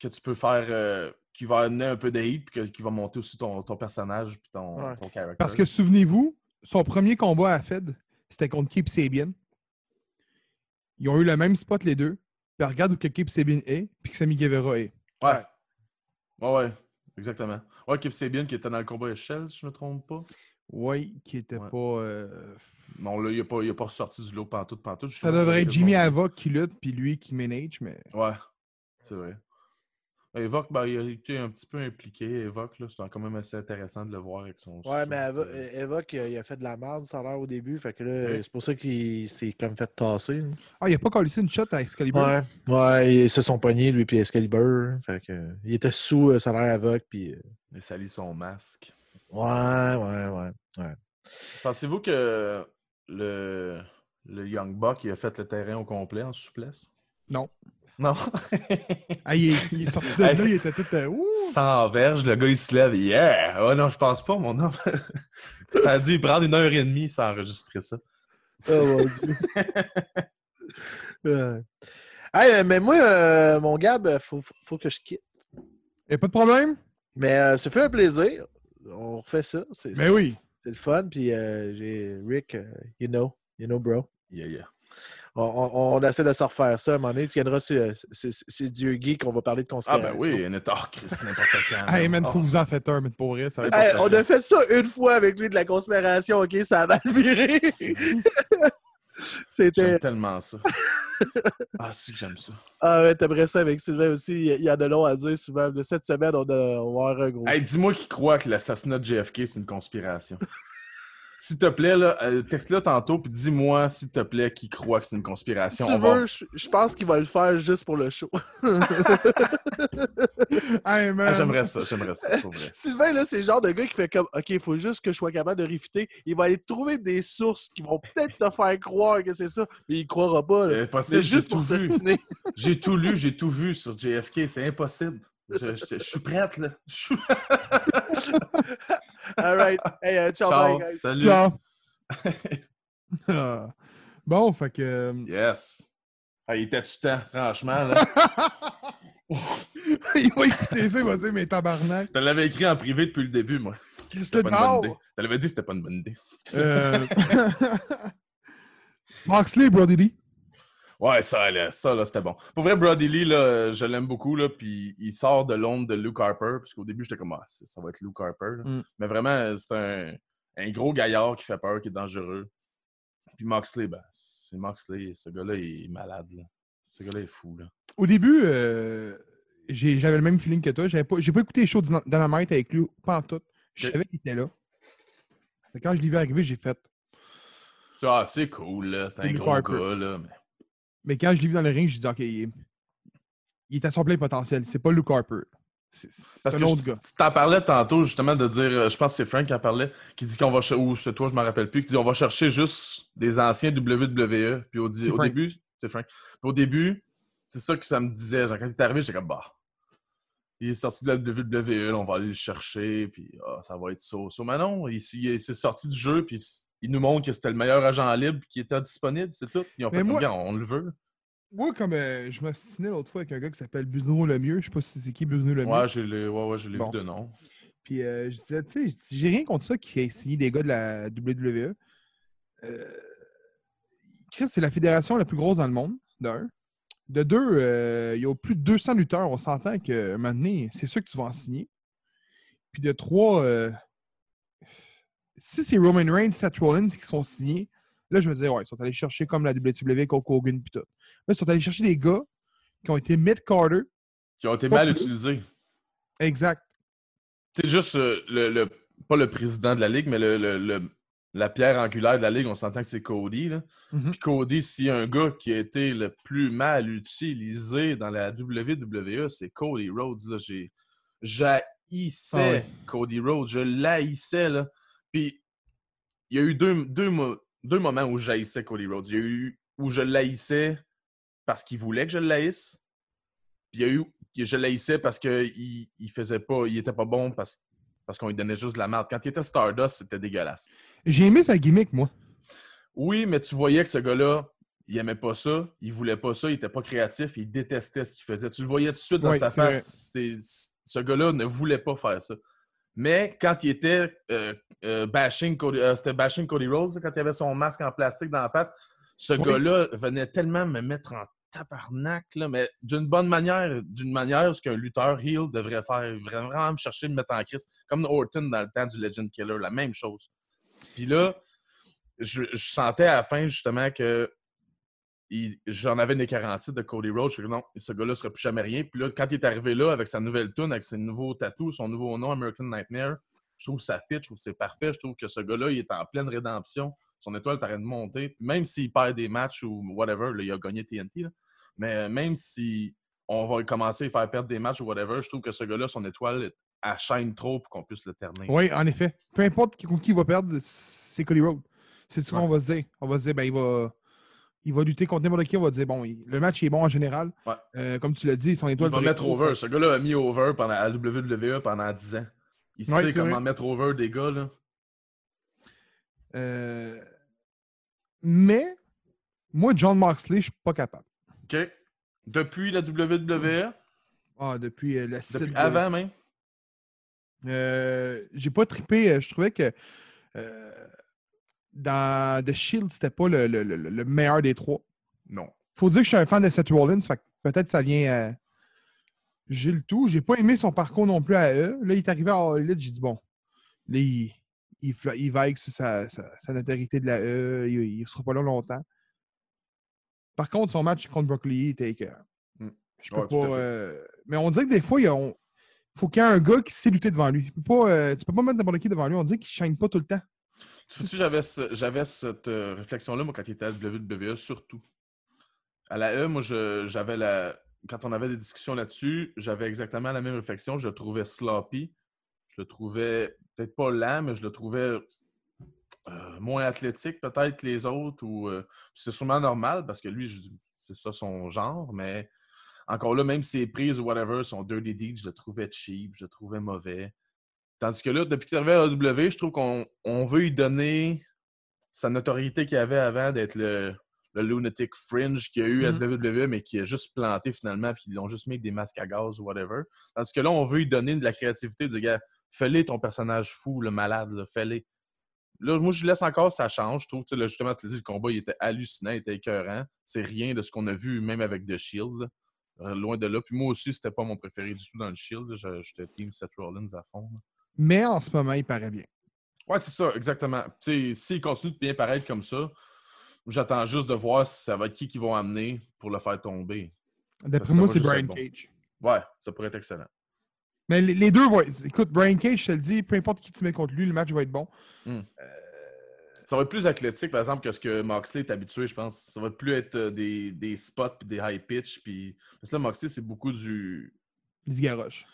que tu peux faire, euh, qui va amener un peu de hit, puis que- qui va monter aussi ton, ton personnage puis ton, Ouais. ton character. Parce que souvenez-vous, son premier combat à Fed, c'était contre Keep Sabian. Ils ont eu le même spot les deux. Puis regarde où que Keep Sabian est, puis que Sammy Guevara est. Ouais. Ouais, ouais, exactement. Ouais, Kip Sabian qui était dans le combat échelle, si je me trompe pas. Oui, qui était Ouais. pas. euh, Non, là, il n'a pas, il a pas ressorti du lot. Je sais Ça devrait être Jimmy Havoc qui lutte, puis lui qui manage, mais. Ouais, c'est vrai. Evoque, ben, il a été un petit peu impliqué. Evoque, là, c'est quand même assez intéressant de le voir avec son. Ouais, mais son- Eva, Eva qui a- il a fait de la merde, ça a l'air au début. Fait que là, Ouais. c'est pour ça qu'il s'est comme fait tasser. là. Ah, il a pas collé une shot à Excalibur? Ouais, ouais, ils se sont pognés, lui puis Excalibur. Fait que, euh, il était sous euh, salaire aveugle, puis... euh, Il salit son masque. ouais, ouais, ouais, ouais. Pensez-vous que le, le Young Buck il a fait le terrain au complet en souplesse? Non. Non. (laughs) Ah, il, est, il est sorti de là, il était tout. euh, ouh! Sans verge, le gars il se lève. Yeah! Ouais, non, je pense pas, mon homme. (laughs) ça a dû prendre une heure et demie sans enregistrer ça. Oh mon Dieu. (laughs) Ouais. Hey, mais moi, euh, mon Gab, faut, faut- faut que je quitte. Y a pas de problème? Mais euh, ça fait un plaisir. On refait ça. C'est Ben oui. c'est le fun. Puis euh, j'ai Rick, euh, you know, you know, bro. Yeah, yeah. On, on- on essaie de se refaire ça à un moment donné. Tu viendras sur, sur, sur Dieu geek, on va parler de Ah, conspiration. ben oui, un état Chris, n'importe (laughs) quand. Hey, man, faut que vous en faites un, mais pour vrai, ça va être. Hey, on a fait ça une fois avec lui de la conspiration, ok? Ça a mal viré. (laughs) C'était. J'aime tellement ça. (laughs) Ah, si que j'aime ça. Ah ouais, t'aimerais ça avec Sylvain aussi. Il y- en a long à dire souvent. De cette semaine, on, a, on va avoir un gros. Hey, dis-moi qui croit que l'assassinat de JFK, c'est une conspiration. S'il te plaît, là, euh, texte-le tantôt, puis dis-moi, s'il te plaît, qui croit que c'est une si conspiration. tu On va- veux, je, je pense qu'il va le faire juste pour le show. (laughs) Hey. Ah, j'aimerais ça, j'aimerais ça, pour vrai. (laughs) Sylvain, là, c'est le genre de gars qui fait comme OK, il faut juste que je sois capable de réfuter. Il va aller trouver des sources qui vont peut-être te faire croire que c'est ça, mais il croira pas. C'est j'ai juste tout pour vu. s'astiner. (laughs) J'ai tout lu, j'ai tout vu sur JFK, c'est impossible. Je, je- je suis prête, là. Je suis- All right. Hey, euh, ciao, Ciao, bye, guys. salut. Ciao. (laughs) (laughs) Bon, fait que. euh, Yes. Ah, il était du temps, franchement. Là? (laughs) il va écouter ça, il va dire, mais tabarnak. Je te l'avais écrit en privé depuis le début, moi. Qu'est-ce C'était que pas une bonne idée. t'as? Te l'avais dit que c'était pas une bonne idée. Euh... Moxley, Brody Lee. Ouais, ça, là, ça, là, c'était bon. Pour vrai, Brody Lee, là, je l'aime beaucoup, là, puis il sort de l'ombre de Luke Harper, parce qu'au début, j'étais comme, ah, ça va être Luke Harper. Mm. Mais vraiment, c'est un, un gros gaillard qui fait peur, qui est dangereux. Puis Moxley, ben, c'est Moxley. Ce gars-là, il est malade, là. Ce gars-là est fou, là. Au début, euh, j'ai- j'avais le même feeling que toi. J'avais pas, j'ai pas écouté les shows dans la avec lui, pas en tout. Je savais qu'il était là. Quand je l'ai vu arriver, j'ai fait. Ah, c'est cool, là. C'est un Luke gros Harper. gars, là. mais- Mais quand je l'ai vu dans le ring, j'ai dit, OK, il est, il est à son plein potentiel. C'est pas Luke Harper. C'est Parce un que autre je- gars. tu t'en parlais tantôt, justement, de dire, euh, je pense que c'est Frank qui en parlait, qui dit qu'on va chercher, ou c'est toi, je me rappelle plus, qui dit on va chercher juste des anciens WWE. Puis au, début, c'est Frank. Puis au début, c'est ça que ça me disait. Genre, quand il est arrivé, j'étais comme, bah, il est sorti de la WWE, on va aller le chercher, puis ah, ça va être ça. Mais non, il, s'est sorti du jeu, puis il nous montre que c'était le meilleur agent libre qui était disponible, c'est tout. Ils ont fait moi- on le veut. Moi, comme euh, je m'assinais l'autre fois avec un gars qui s'appelle Bruno Lemieux, je sais pas si c'est qui Bruno Lemieux. Ouais, je l'ai ouais, ouais, Bon. vu de nom. Puis euh, je disais, tu sais, j'ai rien contre ça qui ait signé des gars de la WWE. Euh, Chris, c'est la fédération la plus grosse dans le monde, d'un. De deux, euh, il y a plus de 200 lutteurs. On s'entend que maintenant, c'est sûr que tu vas en signer. Puis de trois, euh, si c'est Roman Reigns, Seth Rollins qui sont signés, là, je veux dire, ouais, ils sont allés chercher comme la WWE, Hulk Hogan, puis tout. Là, ils sont allés chercher des gars qui ont été mid-carter. Qui ont été mal plus. utilisés. Exact. C'est juste euh, le, le- pas le président de la ligue, mais le, le- le- la pierre angulaire de la ligue, on s'entend que c'est Cody. Là. Mhm. Puis Cody, s'il y a un gars qui a été le plus mal utilisé dans la WWE, c'est Cody Rhodes. Là. J'ai, j'haïssais Ah ouais. Cody Rhodes. Je l'haïssais. Là. Puis il y a eu deux, deux, deux moments où j'haïssais Cody Rhodes. Il y a eu où je l'haïssais parce qu'il voulait que je le haïsse. Puis il y a eu que je l'haïssais parce qu'il il faisait pas, il était pas bon parce, parce qu'on lui donnait juste de la merde. Quand il était Stardust, c'était dégueulasse. J'ai aimé sa gimmick, moi. Oui, mais tu voyais que ce gars-là, il aimait pas ça, il voulait pas ça, il était pas créatif, il détestait ce qu'il faisait. Tu le voyais tout de suite dans Oui, sa face. Ce gars-là ne voulait pas faire ça. Mais quand il était euh, euh, bashing Cody, euh, bashing Cody Rhodes, quand il avait son masque en plastique dans la face, ce Oui. gars-là venait tellement me mettre en tabarnak, là, mais d'une bonne manière, d'une manière ce qu'un lutteur heel devrait faire, vraiment me chercher, me mettre en crise, comme Orton dans le temps du Legend Killer, la même chose. Puis là, je, je sentais à la fin, justement, que j'en avais une garantie de Cody Rhodes. Je suis non, ce gars-là ne sera plus jamais rien. Puis là, quand il est arrivé là, avec sa nouvelle tune, avec ses nouveaux tatous, son nouveau nom, American Nightmare, je trouve ça fit, je trouve que c'est parfait. Je trouve que ce gars-là, il est en pleine rédemption. Son étoile est de monter. Même s'il perd des matchs ou whatever, là, il a gagné TNT. là. Mais même si on va commencer à faire perdre des matchs ou whatever, je trouve que ce gars-là, son étoile, elle shine trop pour qu'on puisse le terminer. Oui, en effet. Peu importe qui, il va perdre, c'est Cody Rhodes. C'est ce qu'on va se dire. On va se dire, ben, il va, il va lutter contre n'importe qui. On va dire, bon, il- le match est bon en général. Ouais. Euh, comme tu l'as dit, son Il étoile va brille mettre over. Ce gars-là a mis over pendant, à la WWE pendant 10 ans. Il Ouais, sait comment vrai. mettre over des gars. Là. Euh, mais, moi, John Moxley, je suis pas capable. OK? Depuis la WWE, Ah, depuis euh, site depuis de- avant même? Euh, j'ai pas trippé. euh, Je trouvais que euh, dans The Shield, c'était pas le, le- le- le meilleur des trois. Non. Faut dire que je suis un fan de Seth Rollins, fait que peut-être ça vient. j'ai le tout. J'ai pas aimé son parcours non plus à eux. Là, il est arrivé à All j'ai dit bon. Là, il, il, il vague sur sa, sa, sa notoriété de la E. Il, il sera pas là longtemps. Par contre, son match contre Brock Lee était écœurant. Mm. Je peux Ouais, pas. euh, Mais on dirait que des fois, il on- faut qu'il y ait un gars qui sait lutter devant lui. Tu peux pas, euh, tu peux pas mettre n'importe qui devant lui. On dirait qu'il ne chaîne pas tout le temps. Tu sais, j'avais, ce- j'avais cette euh, réflexion-là, moi, quand il était à la WWE, surtout. À la E, moi, je- j'avais la. Quand on avait des discussions là-dessus, j'avais exactement la même réflexion. Je le trouvais sloppy. Je le trouvais peut-être pas lent, mais je le trouvais euh, moins athlétique peut-être que les autres. Ou, euh, c'est sûrement normal parce que lui, c'est ça son genre, mais encore là, même ses prises ou whatever, son dirty deed, je le trouvais cheap, je le trouvais mauvais. Tandis que là, depuis qu'il est arrivé à la W, je trouve qu'on on veut lui donner sa notoriété qu'il avait avant d'être le, le lunatic fringe qu'il y a eu à Mhm. WWE, mais qui a juste planté finalement, puis ils l'ont juste mis avec des masques à gaz ou whatever. Tandis que là, on veut lui donner de la créativité, de dire, gars, fais-le ton personnage fou, le malade, fais-le. Là, moi, je laisse encore, ça change. Je trouve, tu sais, là, justement, tu l'as dit, le combat, il était hallucinant, il était écœurant. C'est rien de ce qu'on a vu, même avec The Shield. là. Euh, loin de là. Puis moi aussi, c'était pas mon préféré du tout dans le Shield. J'étais team Seth Rollins à fond. Mais en ce moment, il paraît bien. Ouais, c'est ça, exactement. Tu sais, s'il continue de bien paraître comme ça, j'attends juste de voir si ça va être qui qui vont amener pour le faire tomber. D'après moi, c'est Brian bon. Cage. Ouais, ça pourrait être excellent. Mais les, deux vont Écoute, Brian Cage, je te le dis, peu importe qui tu mets contre lui, le match va être bon. Ça va être plus athlétique, par exemple, que ce que Moxley est habitué, je pense. Ça va plus être euh, des, des spots puis des high pitch. Puis... Parce que là, Moxley, c'est beaucoup du, se garoche.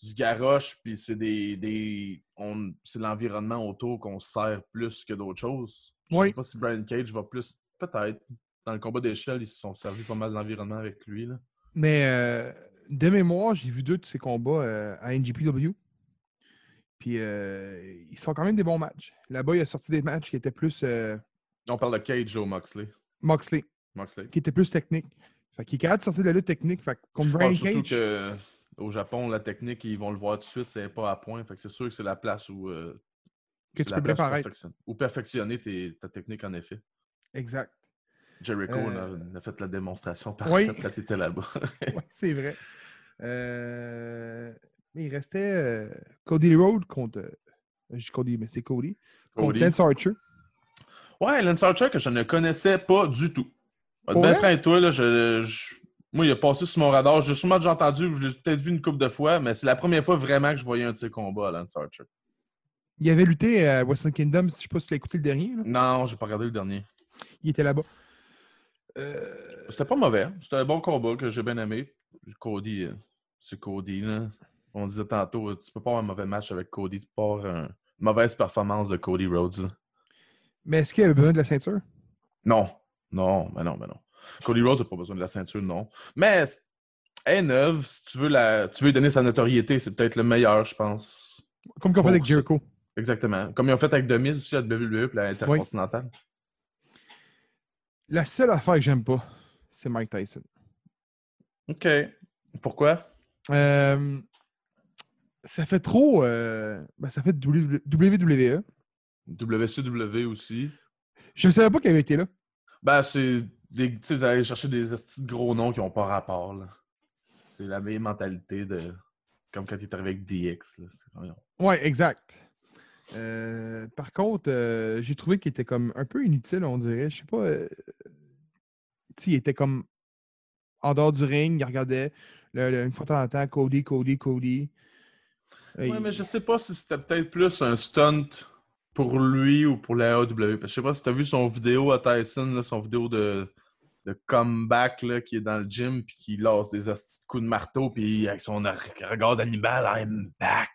du garoche, puis c'est des. des on, c'est l'environnement autour qu'on se sert plus que d'autres choses. Je Oui. sais pas si Brian Cage va plus. Peut-être. Dans le combat d'échelle, ils se sont servis pas mal de l'environnement avec lui. Là. Mais euh, de mémoire, j'ai vu deux de ses combats euh, à NGPW. Puis euh, ils sont quand même des bons matchs. Là-bas, il a sorti des matchs qui étaient plus euh, On parle de Cage au Moxley. Moxley, Moxley. qui étaient plus techniques. Fait qu'il est capable de sortir de la lutte technique. Fait contre Brian Ouais, surtout Cage, que au Japon, la technique, ils vont le voir tout de suite, c'est pas à point. Fait que c'est sûr que c'est la place où. euh, Que tu peux préparer. perfectionner- Où perfectionner tes- ta technique, en effet. exact. Jericho Euh, a, a fait la démonstration Oui. parfaite quand il était là-bas. (laughs) C'est vrai. Euh, mais il restait euh, Cody Rhodes contre. euh, je dis Cody, mais c'est Cody. Contre. Lance Archer. Ouais, Lance Archer que je ne connaissais pas du tout. Pour vrai? avec toi, là, je, je- moi, il a passé sur mon radar. J'ai sûrement déjà entendu, je l'ai peut-être vu une couple de fois, mais c'est la première fois vraiment que je voyais un de ses combats à Lance Archer. Il avait lutté à Western Kingdom, je sais pas si tu l'as écouté le dernier. là. Non, j'ai pas regardé le dernier. Il était là-bas. Euh, C'était pas mauvais. C'était un bon combat que j'ai bien aimé. Cody, c'est Cody. Là. On disait tantôt, euh, tu peux pas avoir un mauvais match avec Cody. Tu peux pas avoir un- une mauvaise performance de Cody Rhodes. là. mais est-ce qu'il avait besoin de la ceinture? Non. Non, mais non, mais non. Cody Rhodes n'a pas besoin de la ceinture, non. Mais elle est neuve. Si tu veux, la... tu veux lui donner sa notoriété, c'est peut-être le meilleur, je pense. Comme qu'on fait avec. Jericho. Exactement. Comme ils ont fait avec Demise aussi à WWE et la Intercontinentale. La seule affaire que j'aime pas, c'est Mike Tyson. OK. Pourquoi? Euh, ça fait trop. euh, ben, ça fait WWE. WCW aussi. Je ne savais pas qu'il avait été là. Ben, c'est tu sais, d'aller chercher des gros noms qui n'ont pas rapport. là. C'est la même mentalité de. Comme quand tu es arrivé avec DX. Là. Ouais, exact. Euh, par contre, euh, j'ai trouvé qu'il était comme un peu inutile, on dirait. Je sais pas. euh, tu sais, il était comme en dehors du ring, il regardait le- le- une fois de temps en temps Cody, Cody, Cody. Euh, Ouais, mais je sais pas si c'était peut-être plus un stunt pour lui ou pour la AEW. Parce que je sais pas si tu as vu son vidéo à Tyson, là, son vidéo de, de comeback là, qui est dans le gym puis qui lance des coups de marteau puis avec son regard d'animal, I'm back.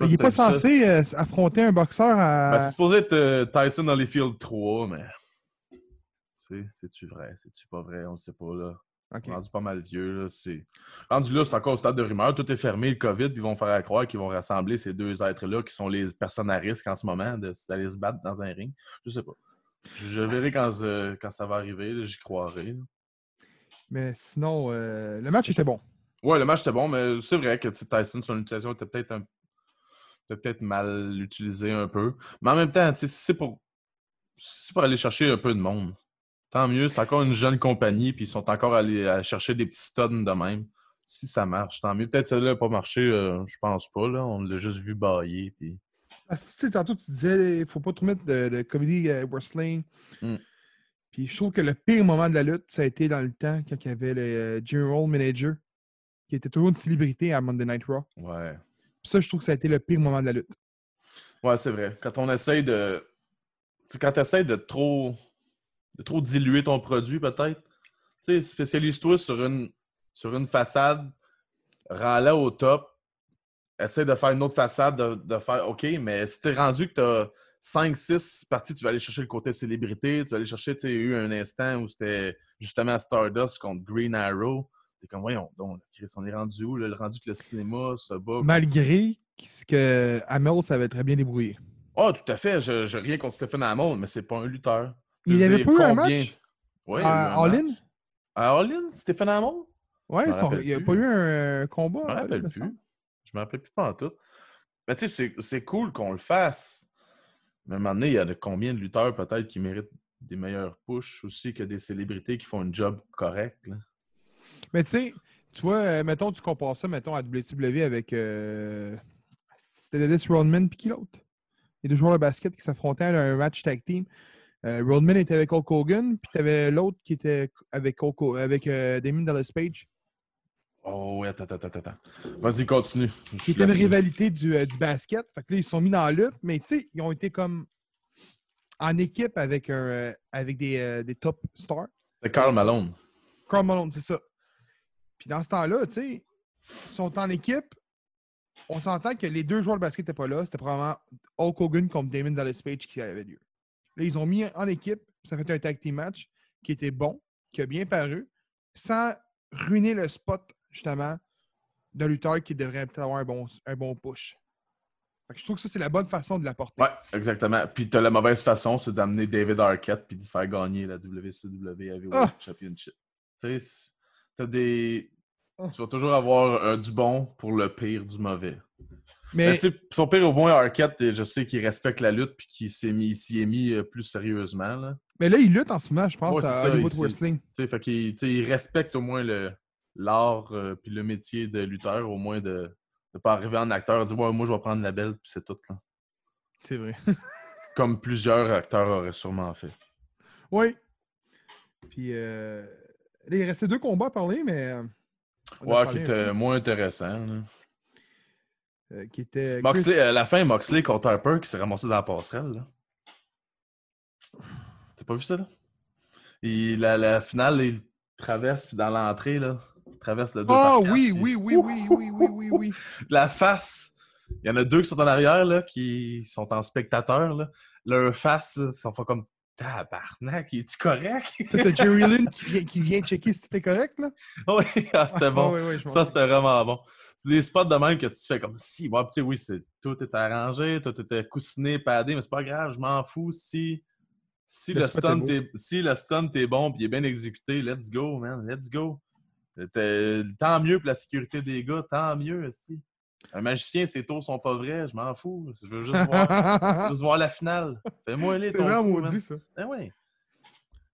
Il si est t'as pas censé euh, affronter un boxeur à. Ben, c'est supposé être euh, Tyson Holyfield 3, mais. C'est- C'est-tu vrai? C'est-tu pas vrai? On le sait pas, là. Ok. Rendu pas mal vieux, là. C'est... Rendu là, c'est encore au stade de rumeur. Tout est fermé, le COVID, puis ils vont faire croire qu'ils vont rassembler ces deux êtres-là qui sont les personnes à risque en ce moment d'aller se battre dans un ring. Je sais pas. Je, verrai quand, euh, quand ça va arriver, j'y croirai. là. Mais sinon, euh, le match était bon. Ouais, le match était bon, mais c'est vrai que Tyson, son utilisation était peut-être un- peut-être mal utilisée un peu. Mais en même temps, si c'est pour... si c'est pour aller chercher un peu de monde. Tant mieux, c'est encore une jeune compagnie, puis ils sont encore allés à chercher des petits studs de même. Si ça marche, tant mieux. Peut-être celle-là n'a pas marché, euh, je pense pas. Là. On l'a juste vu bailler. Puis... Sais, tantôt, tu disais, il faut pas trop mettre de, de comedy euh, wrestling. Mm. Puis je trouve que le pire moment de la lutte, ça a été dans le temps quand il y avait le euh, General Manager, qui était toujours une célébrité à Monday Night Raw. Ouais. Puis ça, je trouve que ça a été le pire moment de la lutte. Ouais, c'est vrai. Quand on essaye de. C'est quand tu essaies de trop. De trop diluer ton produit, peut-être. Tu sais, spécialise-toi sur une, sur une façade, rends-la au top, essaie de faire une autre façade, de, de faire OK, mais si t'es rendu que tu as 5-6 parties, tu vas aller chercher le côté célébrité, tu vas aller chercher, tu sais, il y a eu un instant où c'était justement Stardust contre Green Arrow. T'es comme, voyons, donc, Chris, on est rendu où? là? Le rendu que le cinéma se bat. Malgré que Amel savait très bien débrouiller. Ah, tout à fait. Je, je rien contre Stephen Amell, mais c'est pas un lutteur. Il veux avait pas eu un match? Ouais, il y a à un All match. In? À All In? Stephen Amell? Ouais, me son- il n'y a pas eu un combat. Je me à All In, rappelle me plus. Je me rappelle plus pas en tout. Mais tu sais, c'est- cool qu'on le fasse. Mais à un moment donné, il y a de combien de lutteurs peut-être qui méritent des meilleurs pushs aussi que des célébrités qui font un job correct. là? Mais tu sais, tu vois, euh, mettons, tu compares ça, mettons, à WCW avec. euh, C'était Dennis Rodman puis qui l'autre? Les deux joueurs de basket qui s'affrontaient dans un match tag team. Euh, Rodman était avec Hulk Hogan, puis tu avais l'autre qui était avec, Hulk avec euh, Damien Dallas Page, Oh, ouais, attends, attends, attends. attends. Vas-y, continue. Je qui suis était une rivalité du, euh, du basket. Fait que là, ils sont mis dans la lutte, mais tu sais, ils ont été comme en équipe avec, un, euh, avec des, des top stars. C'est Carl Malone. Karl Malone, c'est ça. Puis dans ce temps-là, tu sais, ils sont en équipe. On s'entend que les deux joueurs de basket n'étaient pas là. C'était probablement Hulk Hogan contre Damon Dallas Page qui avait lieu. Là, ils ont mis en équipe. Ça fait un tag team match qui était bon, qui a bien paru, sans ruiner le spot, justement, d'un lutteur qui devrait peut-être avoir un bon, un bon push. Fait que je trouve que ça, c'est la bonne façon de l'apporter. Ouais, exactement. Puis t'as la mauvaise façon, c'est d'amener David Arquette puis de faire gagner la WCW Heavyweight Ah! Championship. Tu sais, c'est- t'as des. Ah. Tu vas toujours avoir euh, du bon pour le pire du mauvais. Mais son pire au moins, Arquette, je sais qu'il respecte la lutte puis qu'il s'est mis, s'y est mis euh, plus sérieusement. Là. Mais là, il lutte en ce moment, je pense, Ouais, c'est à ça, Hollywood il- Wrestling. Fait qu'il il respecte au moins le l'art euh, puis le métier de lutteur, au moins de ne pas arriver en acteur et dire ouais, moi je vais prendre la belle puis c'est tout. Là. C'est vrai. (laughs) Comme plusieurs acteurs auraient sûrement fait. oui. Puis, euh, là, il restait deux combats à parler, mais. euh, Ouais, qui était moins intéressant. là. Euh, qui était. Chris- Moxley, à la fin, Moxley contre Harper qui s'est ramassé dans la passerelle. T'as pas vu ça, là? Et la, la finale, il traverse, puis dans l'entrée, là, il traverse le 2 Ah quatre, oui, puis oui, oui, oui, oui, oui, oui, oui. (laughs) La face, il y en a deux qui sont en arrière, là, qui sont en spectateur, là. Leur face, là, ils sont pas comme tabarnak, es-tu correct? (laughs) T'as Jerry (laughs) Lynn qui vient, qui vient checker si est correct, là? oui, ah, c'était bon. Ah, oui, oui, je m'en Ça, c'était vraiment bon. C'est des spots de même que tu te fais comme si, ouais, tu sais, oui, c'est, tout est arrangé, tout était coussiné, padé, mais c'est pas grave, je m'en fous si. Si Le stunt si le stunt est bon et il est bien exécuté, let's go, man, let's go. T'es- Tant mieux pour la sécurité des gars, tant mieux aussi. Un magicien, ses tours sont pas vrais, je m'en fous. Je veux juste voir, juste voir la finale. Fais-moi les (laughs) C'est ton man. maudit, ça. Ben oui.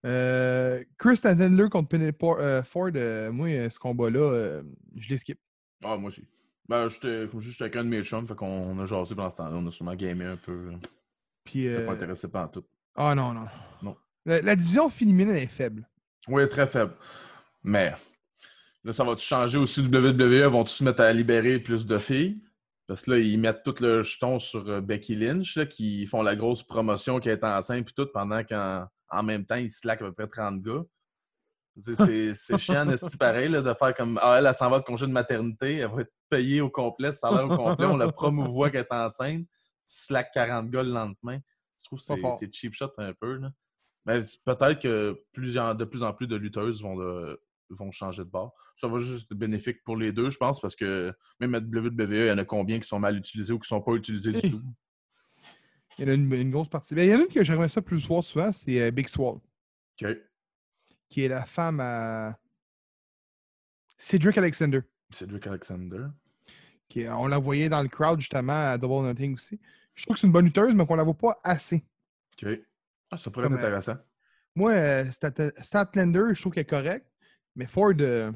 Euh, Chris Statlander contre Penny euh, Ford, euh, moi, euh, ce combat-là, euh, je l'ai skip. Ah, moi aussi. Ben, j'étais, comme je j'étais avec un de mes chums, fait qu'on a jasé pendant ce temps-là. On a sûrement gamé un peu. là. Puis, euh, pas intéressé par tout. Ah non, non. Non. La, la division féminine elle est faible. Oui, très faible. Mais là, ça va-tu changer aussi? WWE vont-tu se mettre à libérer plus de filles? Parce que là, ils mettent tout le jeton sur euh, Becky Lynch, là, qui font la grosse promotion qui est enceinte puis tout, pendant qu'en en même temps, ils slackent à peu près 30 gars. C'est chiant, c'est pareil, là, de faire comme Ah, elle, elle s'en va de congé de maternité, elle va être payée au complet, salaire au complet, on la promouvoit qu'elle est enceinte, tu slack 40 gars le lendemain. Je trouve que c'est- cheap shot un peu. Là. Mais peut-être que plusieurs, de plus en plus de lutteuses vont, de- vont changer de bord. Ça va juste être bénéfique pour les deux, je pense, parce que même à WWE, il y en a combien qui sont mal utilisés ou qui sont pas utilisés du tout? Il y en a une, une grosse partie. Ben, il y en a une que j'aimerais ça plus voir souvent, c'est euh, Big Swall, OK. Qui est la femme à Cedric Alexander. Cedric Alexander. Qui, on la voyait dans le crowd justement à Double Nothing aussi. Je trouve que c'est une bonne lutteuse, mais qu'on la voit pas assez. OK. Ah, ça pourrait être Comme, euh, intéressant. Moi, euh, Stat- Statlander, je trouve qu'elle est correcte, mais Ford euh,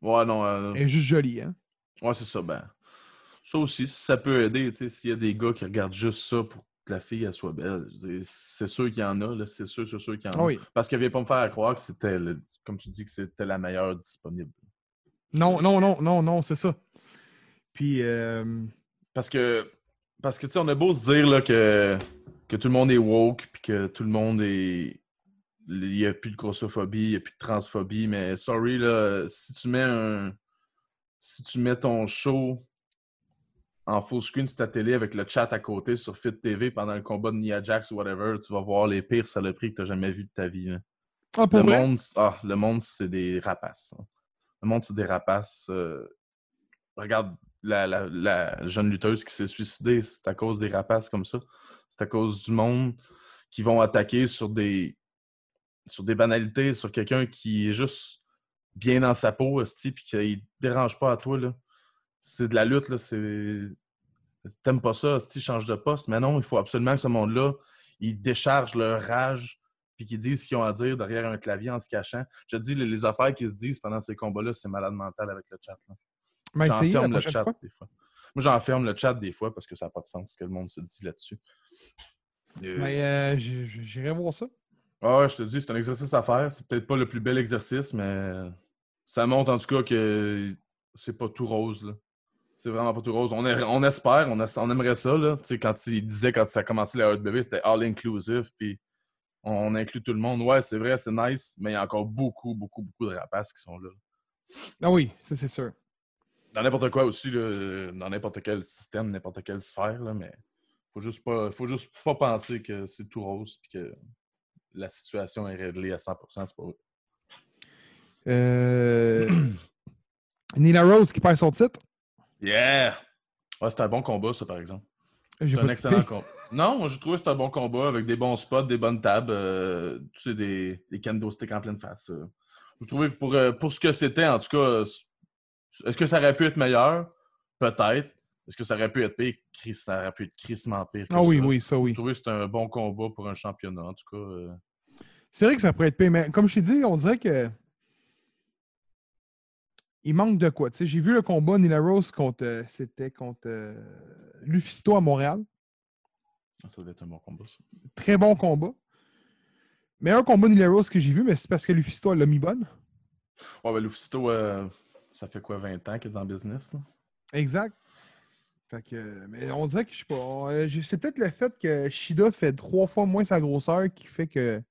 Ouais, non. euh, elle est juste jolie. Hein? Ouais, c'est ça. Ben, ça aussi, si ça peut aider, tu sais, s'il y a des gars qui regardent juste ça pour la fille elle soit belle, c'est sûr qu'il y en a, c'est sûr, c'est sûr qu'il y en a. Oui. Parce qu'elle vient pas me faire croire que c'était, comme tu dis, que c'était la meilleure disponible. Non, non, non, non, non, c'est ça. Puis, euh, Parce que, parce que tu sais, on a beau se dire là, que, que tout le monde est woke, puis que tout le monde est. Il n'y a plus de grossophobie, il n'y a plus de transphobie, mais sorry, là, si tu mets un. Si tu mets ton show en full screen sur ta télé avec le chat à côté sur Fit TV pendant le combat de Nia Jax ou whatever, tu vas voir les pires saloperies que tu n'as jamais vues de ta vie. ah, pour Le vrai? monde, ah, le monde, c'est des rapaces. hein. Le monde, c'est des rapaces. euh, Regarde la, la- la jeune lutteuse qui s'est suicidée, c'est à cause des rapaces comme ça. C'est à cause du monde qui vont attaquer sur des sur des banalités, sur quelqu'un qui est juste bien dans sa peau, puis qui ne dérange pas à toi. là. C'est de la lutte, là. C'est. T'aimes pas ça, esti, change de poste. Mais non, il faut absolument que ce monde-là, ils déchargent leur rage puis qu'ils disent ce qu'ils ont à dire derrière un clavier en se cachant. Je te dis, les, les affaires qu'ils se disent pendant ces combats-là, c'est malade mental avec le chat. là. Mais J'en essayez la ferme le chat fois. des fois. Moi, j'en ferme le chat des fois parce que ça n'a pas de sens ce que le monde se dit là-dessus. Euh, Mais euh, j'irai voir ça. ah je te dis, c'est un exercice à faire. C'est peut-être pas le plus bel exercice, mais ça montre en tout cas que c'est pas tout rose. là. C'est vraiment pas tout rose. On, est- on espère, on, aimerait ça. Là. Tu sais, Quand il disait, quand ça a commencé la AEW, c'était all-inclusive, puis on, on inclut tout le monde. Ouais, c'est vrai, c'est nice, mais il y a encore beaucoup, beaucoup, beaucoup de rapaces qui sont là. Ah oui, ça c'est sûr. Dans n'importe quoi aussi, là, dans n'importe quel système, n'importe quelle sphère, là, mais faut juste pas, faut juste pas penser que c'est tout rose et que la situation est réglée à 100%, c'est pas vrai. Euh... (clears throat) Nina Rose qui perd son titre. Yeah! Ouais, c'est un bon combat, ça, par exemple. C'est un excellent combat. Non, moi, j'ai trouvé que c'était un bon combat avec des bons spots, des bonnes tables, euh, tu sais, des, des kendo sticks en pleine face. euh. Je trouvais que pour, euh, pour ce que c'était, en tout cas, est-ce que ça aurait pu être meilleur? Peut-être. Est-ce que ça aurait pu être pire? Chris, ça aurait pu être crissement pire. que Ah oui, ça. oui, ça Je oui. trouvais que c'était un bon combat pour un championnat, en tout cas. euh. C'est vrai que ça pourrait être payé, mais comme je t'ai dit, on dirait que. Il manque de quoi. J'ai vu le combat Nina Rose contre. euh, C'était contre euh, Lufisto à Montréal. Ça doit être un bon combat, ça. Très bon combat. Meilleur combat Nina Rose que j'ai vu, mais c'est parce que Lufisto elle l'a mis bonne. Ouais, ben, Lufisto, euh, ça fait quoi, 20 ans qu'il est dans le business? Là? Exact. Fait que, mais on dirait que je sais pas. C'est peut-être le fait que Shida fait trois fois moins sa grosseur qui fait que.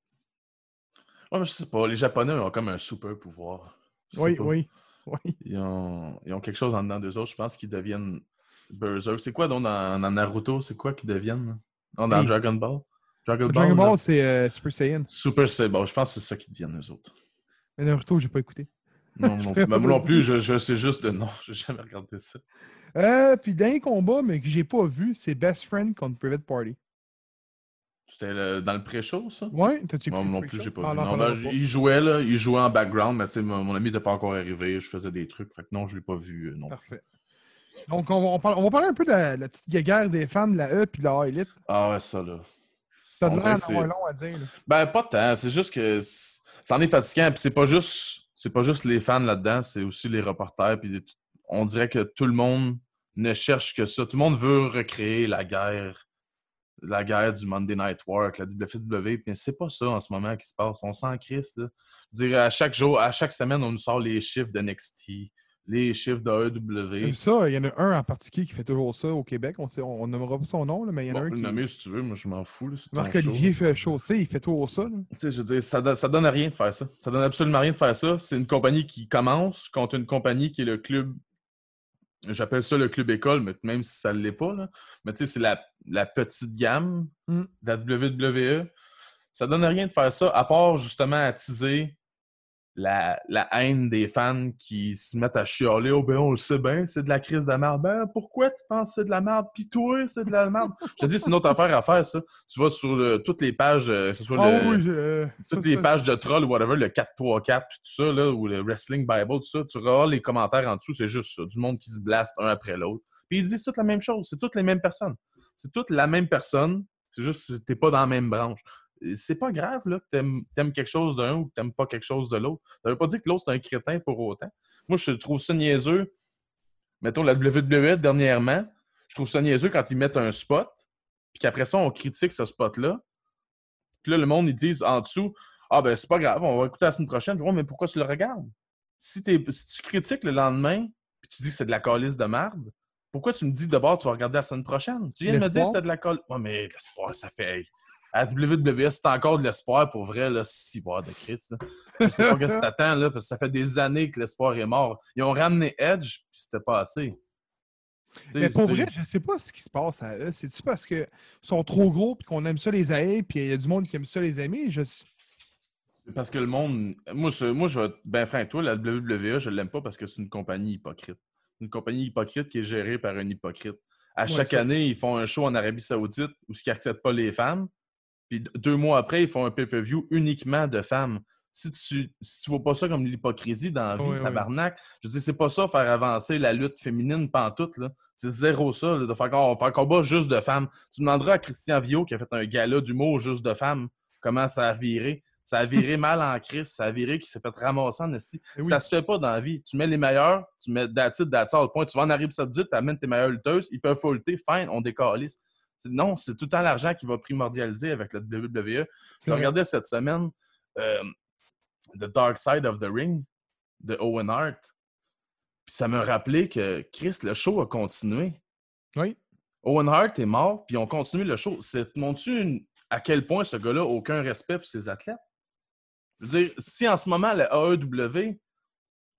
Ouais, mais je sais pas. Les Japonais ont comme un super pouvoir. Oui, pas. oui. Oui. Ils ont, ils ont quelque chose en dedans d'eux autres. Je pense qu'ils deviennent Berserk. C'est quoi donc dans, dans Naruto? C'est quoi qu'ils deviennent? Non, dans Oui. Dragon Ball? Dragon, Dragon? Ball, c'est euh, Super Saiyan. Super Saiyan. Je pense que c'est ça qu'ils deviennent, eux autres. Mais Naruto, j'ai pas écouté. Non, non, (laughs) moi non plus, je, je sais juste de non. (laughs) J'ai jamais regardé ça. Euh, puis dernier combat, mais que j'ai pas vu, c'est Best Friend contre Private Party. C'était le- dans le pré-show, ça? Ouais, t'as-tu écouté? Non, plus, j'ai pas Ah, vu. non, ben, il jouait, là. Il jouait en background, mais tu sais, mon, mon ami n'était pas encore arrivé. Je faisais des trucs. Fait que non, je l'ai pas vu. euh, non. Parfait. Donc, on va, on parle- on va parler un peu de la, la petite guerre des fans de la E puis de la A Elite. Ah ouais, ça, là. Ça on a dirait l'air que c'est- d'avoir long à dire. là. Ben, pas tant. C'est juste que c- ça en est fatigant. Puis c'est pas juste, c'est pas juste les fans là-dedans, c'est aussi les reporters. Puis les- on dirait que tout le monde ne cherche que ça. Tout le monde veut recréer la guerre, la guerre du Monday Night War avec la. Puis c'est pas ça en ce moment qui se passe. On s'en crisse. là. Je dirais à chaque jour, à chaque semaine, on nous sort les chiffres de NXT, les chiffres de AEW. Ça, il y en a un en particulier qui fait toujours ça au Québec. On sait, on nommera pas son nom, là, mais il y en a Bon, un le qui. nommer si tu veux, moi je m'en fous. Marc-Olivier fait chaussée, il fait toujours ça. je veux dire, ça, donne- ça donne rien de faire ça. Ça donne absolument rien de faire ça. C'est une compagnie qui commence contre une compagnie qui est le club. J'appelle ça le club école, mais même si ça ne l'est pas. Là. Mais tu sais, c'est la, la petite gamme Mm. de la WWE. Ça donne rien de faire ça, à part justement attiser la, la haine des fans qui se mettent à chialer. Oh, ben, on le sait bien, c'est de la crise de la merde. Ben, pourquoi tu penses que c'est de la merde? Puis toi, c'est de la merde. Je te dis, c'est une autre affaire à faire, ça. Tu vas sur le- toutes les pages, euh, que ce soit le, oui, euh, ça, toutes les ça. pages de troll ou whatever, le 4-3-4 puis tout ça, là, ou le Wrestling Bible, tout ça, tu auras les commentaires en dessous, c'est juste ça. Du monde qui se blaste un après l'autre. Puis ils disent toutes la même chose. C'est toutes les mêmes personnes. C'est toutes la même personne. C'est juste que t'es pas dans la même branche. C'est pas grave là, que t'aimes aimes quelque chose d'un ou que t'aimes pas quelque chose de l'autre. Ça veut pas dire que l'autre c'est un crétin pour autant. Moi, je trouve ça niaiseux. Mettons la WWE dernièrement, je trouve ça niaiseux quand ils mettent un spot, puis qu'après ça, on critique ce spot-là. Puis là, le monde, ils disent en dessous Ah, ben, c'est pas grave, on va écouter la semaine prochaine. Ouais, mais pourquoi tu le regardes? Si, si tu critiques le lendemain, puis tu dis que c'est de la calice de merde, pourquoi tu me dis d'abord tu vas regarder la semaine prochaine? Tu viens de me dire que c'était de la calice. Ouais, mais l'espoir, ça fait. À WWE, c'est encore de l'espoir pour vrai, là, si voir de Christ. là. Je sais pas qu'est-ce que t'attends, là, parce que ça fait des années que l'espoir est mort. Ils ont ramené Edge, puis c'était pas assez. Mais pour vrai, je sais pas ce qui se passe à eux. C'est-tu parce qu'ils sont trop gros et qu'on aime ça les haïr, puis il y a du monde qui aime ça les aimer? Je... C'est Parce que le monde. Moi, je, moi, je vais être ben franc toi, la WWE, je l'aime pas parce que c'est une compagnie hypocrite. Une compagnie hypocrite qui est gérée par un hypocrite. À Ouais, chaque ça. année, ils font un show en Arabie Saoudite où ils n'acceptent pas les femmes. Puis deux mois après, ils font un pay-per-view uniquement de femmes. Si tu si tu vois pas ça comme l'hypocrisie dans la vie, ouais. tabarnak, je dis, c'est pas ça faire avancer la lutte féminine pantoute. là. C'est zéro ça, là, de faire, un combat juste de femmes. Tu demanderas à Christian Vio qui a fait un gala d'humour juste de femmes comment ça a viré. Ça a viré (laughs) mal en crise, ça a viré qui s'est fait ramasser en esti. Eh oui. Ça se fait pas dans la vie. Tu mets les meilleurs, tu mets that's all. Point. Tu vas en Arabie Saoudite, tu amènes tes meilleures lutteuses, ils peuvent faulter, fine, on décalisse. Non, c'est tout le temps l'argent qui va primordialiser avec la WWE. Je regardais cette semaine euh, The Dark Side of the Ring de Owen Hart. Puis ça me rappelait que Chris, le show a continué. Oui. Owen Hart est mort, puis on continue le show. C'est montre-tu une- à quel point ce gars-là a aucun respect pour ses athlètes? Je veux dire, si en ce moment, le AEW,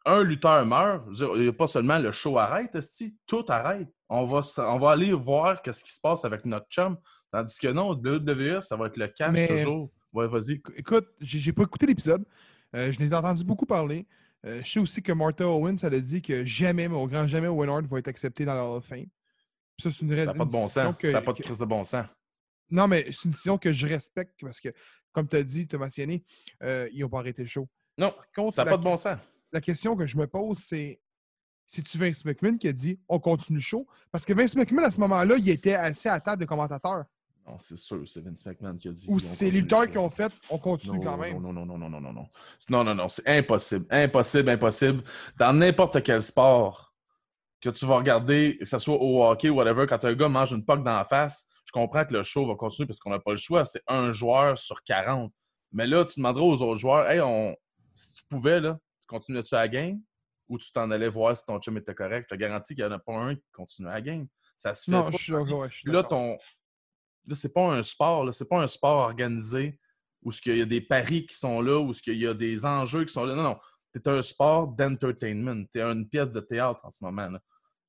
un lutteur meurt, il n'y a pas seulement le show arrête, esti, tout arrête. On va, on va aller voir ce qui se passe avec notre chum. Tandis que non, WWE, ça va être le cash Mais- toujours. Ouais, vas-y. Éc- Écoute, j'ai pas écouté l'épisode. Euh, je n'ai entendu beaucoup parler. Euh, je sais aussi que Martha Owens, elle a dit que jamais, mais au grand jamais, Owen Hart va être accepté dans la Hall of Fame. Puis Ça, c'est une Ça raison. n'a pas de bon sens. Ça n'a pas de crise de bon sens. Non, mais c'est une décision que je respecte parce que, comme tu as dit, tu as mentionné, euh, ils n'ont pas arrêté le show. Non, Par contre, ça n'a pas de bon sens. La question que je me pose, c'est c'est-tu Vince McMahon qui a dit on continue show? Parce que Vince McMahon, à ce moment-là, il était assis à la table de commentateur. Non, c'est sûr, c'est Vince McMahon qui a dit. Ou c'est les le lutteurs qui ont fait on continue Non, quand même. Non, non, non, non, non, non, non. Non, non, non, c'est impossible. Impossible, impossible. Dans n'importe quel sport que tu vas regarder, que ce soit au hockey ou whatever, quand un gars mange une poque dans la face, je comprends que le show va continuer parce qu'on n'a pas le choix. C'est un joueur sur 40. Mais là, tu demanderas aux autres joueurs, hey, on... si tu pouvais, là, continuais-tu à la game? Ou tu t'en allais voir si ton chum était correct? Je te garantis qu'il n'y en a pas un qui continue à la game. Ça se fait Non, pas. je suis d'accord. ouais, je suis Puis là, ton. Là, c'est pas un sport, là. C'est pas un sport organisé où il y a des paris qui sont là, où il y a des enjeux qui sont là. Non, non. C'est un sport d'entertainment. Tu es une pièce de théâtre en ce moment.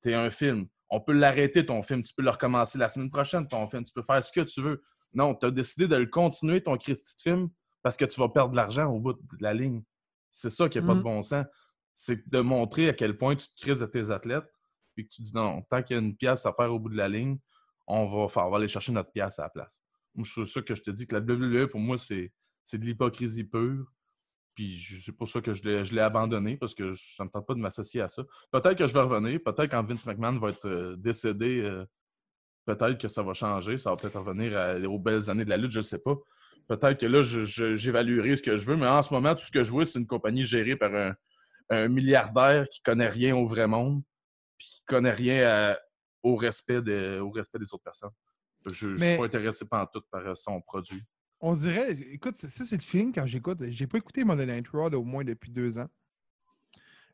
Tu es un film. On peut l'arrêter, ton film. Tu peux le recommencer la semaine prochaine, ton film. Tu peux faire ce que tu veux. Non, tu as décidé de le continuer, ton Christy de film, parce que tu vas perdre de l'argent au bout de la ligne. C'est ça qui n'a pas de Mhm. bon sens. C'est de montrer à quel point tu te crises de tes athlètes, puis que tu dis non, tant qu'il y a une pièce à faire au bout de la ligne, on va, faire, on va aller chercher notre pièce à la place. Moi, c'est ça que je te dis que la WWE, pour moi, c'est c'est de l'hypocrisie pure. Puis c'est pour ça que je l'ai je l'ai abandonné, parce que ça ne me tente pas de m'associer à ça. Peut-être que je vais revenir, peut-être quand Vince McMahon va être euh, décédé, euh, peut-être que ça va changer. Ça va peut-être revenir à- aux belles années de la lutte, je ne sais pas. Peut-être que là, j'évaluerai ce que je veux, mais en ce moment, tout ce que je vois, c'est une compagnie gérée par un, un milliardaire qui connaît rien au vrai monde, puis qui connaît rien à- au, respect de- au respect des autres personnes. Je ne suis pas intéressé par tout par euh, son produit. On dirait, écoute, ça, c'est le feeling quand j'écoute. J'ai pas écouté Monday Night Raw au moins depuis deux ans.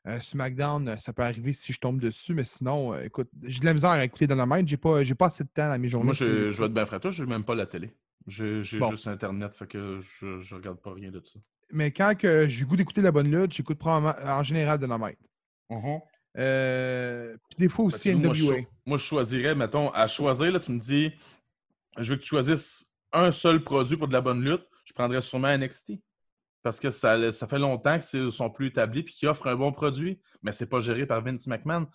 Euh, SmackDown, euh, ça peut arriver si je tombe dessus, mais sinon, euh, écoute, j'ai de la misère à écouter Dynamite. J'ai pas, j'ai pas assez de temps à mes journées. Moi, je, je vais être bien. Toi, je n'ai même pas la télé. J'ai Bon. juste Internet, fait que je ne regarde pas rien de ça. Mais quand que j'ai goût d'écouter la bonne lutte, j'écoute probablement en général Dynamite. Euh, puis des fois aussi vois, moi, je, NWA. moi, je choisirais, mettons, à choisir, là, tu me dis, je veux que tu choisisses un seul produit pour de la bonne lutte, je prendrais sûrement NXT. Parce que ça, ça fait longtemps qu'ils sont plus établis et qu'ils offrent un bon produit, mais c'est pas géré par Vince McMahon.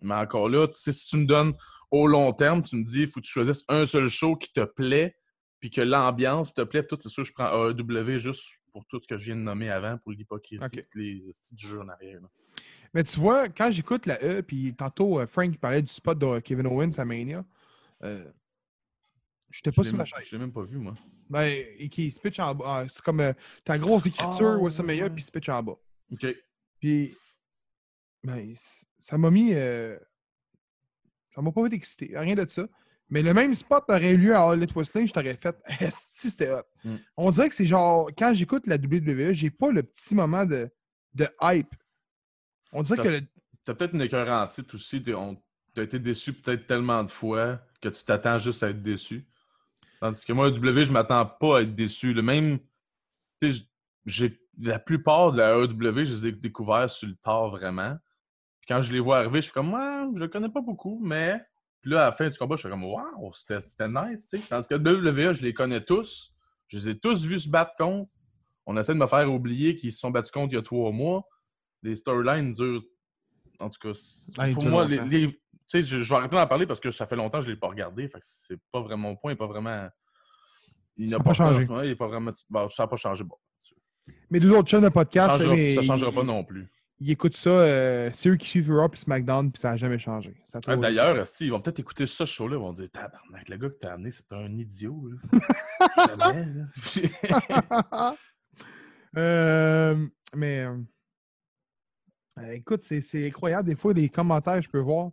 Mais encore là, tu sais, si tu me donnes au long terme, tu me dis, il faut que tu choisisses un seul show qui te plaît, puis que l'ambiance te plaît, tout, c'est sûr, je prends AEW juste pour tout ce que je viens de nommer avant, pour l'hypocrisie, Ok. et les styles du jeu en arrière. là. Mais tu vois, quand j'écoute la E, puis tantôt euh, Frank parlait du spot de Kevin Owens à Mania, euh, j'étais pas sur même- chaise. Je l'ai même pas vu, moi. Ben, et qui se pitch en bas. Ah, C'est comme, euh, la grosse écriture, Ah, WrestleMania, ouais. puis il se pitch en bas. OK. Puis, ben, ça m'a mis. euh, ça m'a pas fait excité, rien de ça. Mais le même spot aurait eu lieu à All Elite Wrestling, je t'aurais fait. (laughs) Esti, c'était hot. Mm. On dirait que c'est genre, quand j'écoute la WWE, j'ai pas le petit moment de, de hype. On dirait que. Le- T'as peut-être une écœur en titre aussi. T'as été déçu peut-être tellement de fois que tu t'attends juste à être déçu. Tandis que moi, à W, je m'attends pas à être déçu. Le même. Tu sais, j'ai la plupart de la AEW, je les ai découverts sur le tard vraiment. Quand je les vois arriver, je suis comme, ouais, je le connais pas beaucoup, mais. Puis là, à la fin du combat, je suis comme, waouh, c'était nice, tu sais. Tandis que WWE, je les connais tous. Je les ai tous vus se battre contre. On essaie de me faire oublier qu'ils se sont battus contre il y a trois mois. Les storylines durent. En tout cas, Ah, pour moi, les, je, je vais arrêter d'en parler parce que ça fait longtemps que je ne l'ai pas regardé. Fait que c'est pas vraiment mon point, pas vraiment. Il n'a pas changé. moment, il est pas vraiment. bon, ça n'a pas changé. Bon, Mais deux autres chaînes de podcast, changera, ça changera ils- pas non plus. Ils écoutent ça, euh, c'est eux qui suivent Raw puis SmackDown, puis ça n'a jamais changé. Ah, D'ailleurs, si, ils vont peut-être écouter ce show-là, ils vont dire Tabarnak, le gars que t'as amené, c'est un idiot. Là. Jamais, là. (laughs) Euh, mais euh, euh, écoute, c'est incroyable. Des fois, les commentaires, je peux voir.